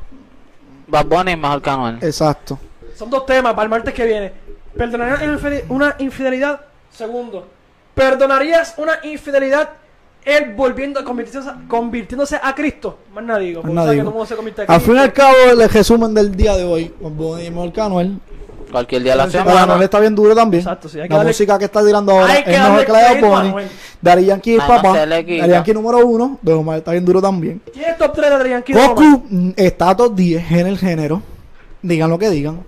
Speaker 4: Bad Bunny es mejor que Anuel.
Speaker 3: Exacto.
Speaker 1: Son dos temas para el martes que viene. ¿Perdonarías una infidelidad? Segundo. ¿Perdonarías una infidelidad él volviendo, convirtiéndose, convirtiéndose a Cristo? Más nada digo.
Speaker 3: Más nada
Speaker 1: sabes que
Speaker 3: digo.
Speaker 1: todo el mundo se convierte a
Speaker 3: Al fin y al cabo, el resumen del día de hoy. Bad Bunny es mejor que Anuel.
Speaker 4: Cualquier día de la semana.
Speaker 3: está bien duro también.
Speaker 1: Exacto, sí, hay que
Speaker 3: la
Speaker 1: darle-
Speaker 3: música que está tirando ahora
Speaker 1: Hay
Speaker 3: es
Speaker 1: que
Speaker 3: mejor
Speaker 1: darle
Speaker 3: que la de
Speaker 1: crédito a
Speaker 3: Bunny.
Speaker 1: Anuel.
Speaker 3: Daddy Yankee es
Speaker 4: no
Speaker 3: papá.
Speaker 4: se le quita.
Speaker 3: Daddy Yankee número uno. De Omar está bien duro también.
Speaker 1: ¿Quién es top 3 de Adrián Quido?
Speaker 3: Goku mm, está top 10 en el género. Digan lo que digan.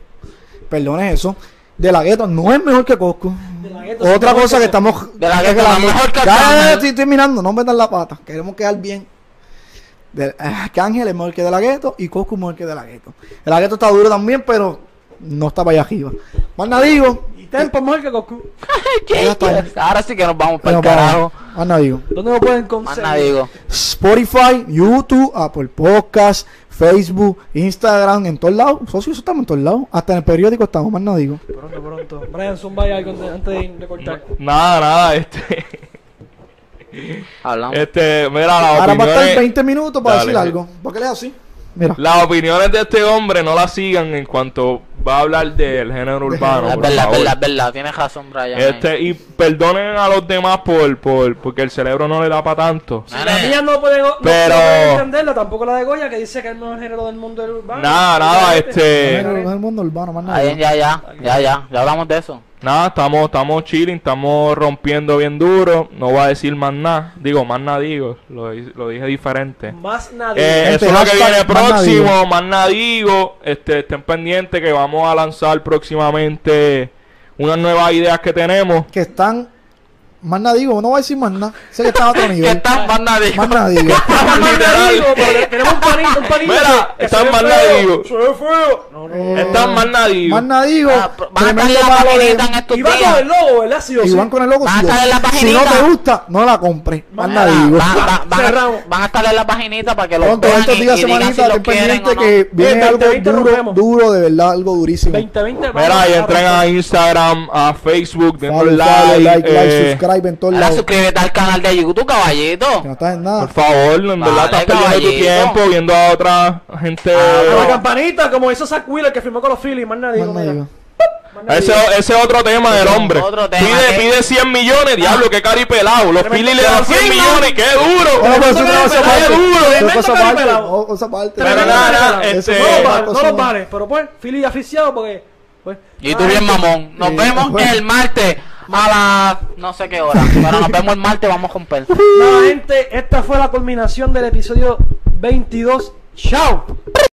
Speaker 3: Perdone eso. De la gueto no es mejor que Coscu.
Speaker 1: De la Gueto,
Speaker 3: Otra cosa
Speaker 1: que
Speaker 3: que estamos.
Speaker 4: De la Gueto, no mejor que
Speaker 3: Ya, ya, ya,
Speaker 4: Arcángel.
Speaker 3: estoy terminando. No metan la pata. Queremos quedar bien. De, que Ángel es mejor que de la gueto y Coscu es mejor que de la gueto. De la gueto está duro también, pero no está para allá arriba. Más nada digo.
Speaker 1: Y Tempo mejor que Goku.
Speaker 4: Ahora sí que nos vamos para el carajo.
Speaker 3: Más nada digo.
Speaker 1: ¿Dónde lo pueden
Speaker 4: Más
Speaker 1: conseguir?
Speaker 4: nada digo.
Speaker 3: Spotify, YouTube, Apple Podcast, Facebook, Instagram, en todos lados. Socio, eso estamos en todos lados. Hasta en el periódico estamos, más no digo.
Speaker 1: Pronto, pronto. Brian, zumba algo antes de, de cortar.
Speaker 2: Nada, nada, este.
Speaker 4: Hablamos.
Speaker 2: Este, mira, las
Speaker 3: Ahora va a estar
Speaker 2: opiniones.
Speaker 3: 20 minutos para
Speaker 2: Dale,
Speaker 3: decir algo. ¿Por qué le así? Mira.
Speaker 2: Las opiniones de este hombre no las sigan en cuanto va a hablar del género urbano.
Speaker 4: es verdad, es verdad, es verdad. Tienes razón, Brian.
Speaker 2: Este, y perdonen a los demás por, por porque el cerebro no le da para tanto.
Speaker 1: Si la mía no puede, no,
Speaker 2: Pero-
Speaker 1: puede entenderlo, tampoco la de Goya, que dice que es el mejor género del mundo del urbano.
Speaker 2: Nada, nada, este-
Speaker 3: el mundo urbano, más nada.
Speaker 4: Ahí, ya, ya, ya, ya. Ya hablamos de eso.
Speaker 2: Nada, estamos, estamos chilling, estamos rompiendo bien duro. No voy a decir más nada. Digo, más nada digo. Lo, lo dije diferente.
Speaker 1: Más nadie.
Speaker 2: Eh, eso es lo que
Speaker 3: hashtag
Speaker 2: viene
Speaker 3: nada
Speaker 2: próximo, más nada digo. Este, estén pendientes que vamos a lanzar próximamente unas nuevas ideas que tenemos.
Speaker 3: Que están. Más nada digo, no voy a decir más nada. Sé que están a otro
Speaker 4: ¿Qué
Speaker 3: nivel.
Speaker 4: tal? Más nadie.
Speaker 3: Más nada digo.
Speaker 1: Más
Speaker 2: literal.
Speaker 1: digo, tenemos un panito, un panito.
Speaker 2: Mira,
Speaker 1: ve
Speaker 2: más
Speaker 1: feo,
Speaker 2: nadigo.
Speaker 1: Se ve feo. No, no.
Speaker 3: Eh,
Speaker 2: Están más nada digo.
Speaker 3: Más nada digo.
Speaker 4: Ah, van a estar en la paginita en estos
Speaker 1: Y va con
Speaker 4: días.
Speaker 1: el logo, ¿verdad? Sí o
Speaker 3: Y
Speaker 1: sí.
Speaker 3: van con el logo.
Speaker 4: Van a
Speaker 3: sí,
Speaker 4: estar en la
Speaker 3: si no te gusta, no la compres. Más nada digo.
Speaker 4: van, van- van a- van estar en la paginita para que lo
Speaker 3: Pronto,
Speaker 4: vean
Speaker 3: estos
Speaker 4: y,
Speaker 3: días,
Speaker 4: y
Speaker 3: semanita,
Speaker 4: o
Speaker 3: pendientes
Speaker 4: no.
Speaker 3: que viene algo
Speaker 1: 20,
Speaker 3: duro, duro, de verdad, algo durísimo.
Speaker 1: 2020.
Speaker 2: Mira, y entren a. Instagram, a Facebook, denle like.
Speaker 3: like, like,
Speaker 2: eh,
Speaker 3: subscribe en todos
Speaker 4: Ahora
Speaker 3: lados.
Speaker 4: suscríbete al canal de YouTube, caballito.
Speaker 3: Que no estás en nada.
Speaker 2: Por favor, en verdad
Speaker 4: Vale,
Speaker 2: estás perdiendo tu tiempo viendo a otra gente.
Speaker 1: A la campanita, como hizo Zach Wheeler que firmó con los Phillies. Más nadie.
Speaker 3: Más.
Speaker 2: Ese, ese es otro tema del hombre.
Speaker 4: Tema
Speaker 2: pide,
Speaker 4: que-
Speaker 2: pide 100 millones, diablo, qué caripelado. Los Phillies le dan 100
Speaker 4: firma.
Speaker 2: millones, qué duro.
Speaker 3: Bueno, pero eso no
Speaker 2: duro. Pero nada, este-
Speaker 1: No los vale. Pero pues, Philly aficiado porque. Pues,
Speaker 4: Y tú bien mamón. Nos
Speaker 3: Sí,
Speaker 4: vemos
Speaker 3: bueno.
Speaker 4: el martes a las no sé qué hora. Pero nos vemos el martes, vamos con Pel.
Speaker 1: Nada, gente, esta fue la culminación del episodio 22. ¡Chao!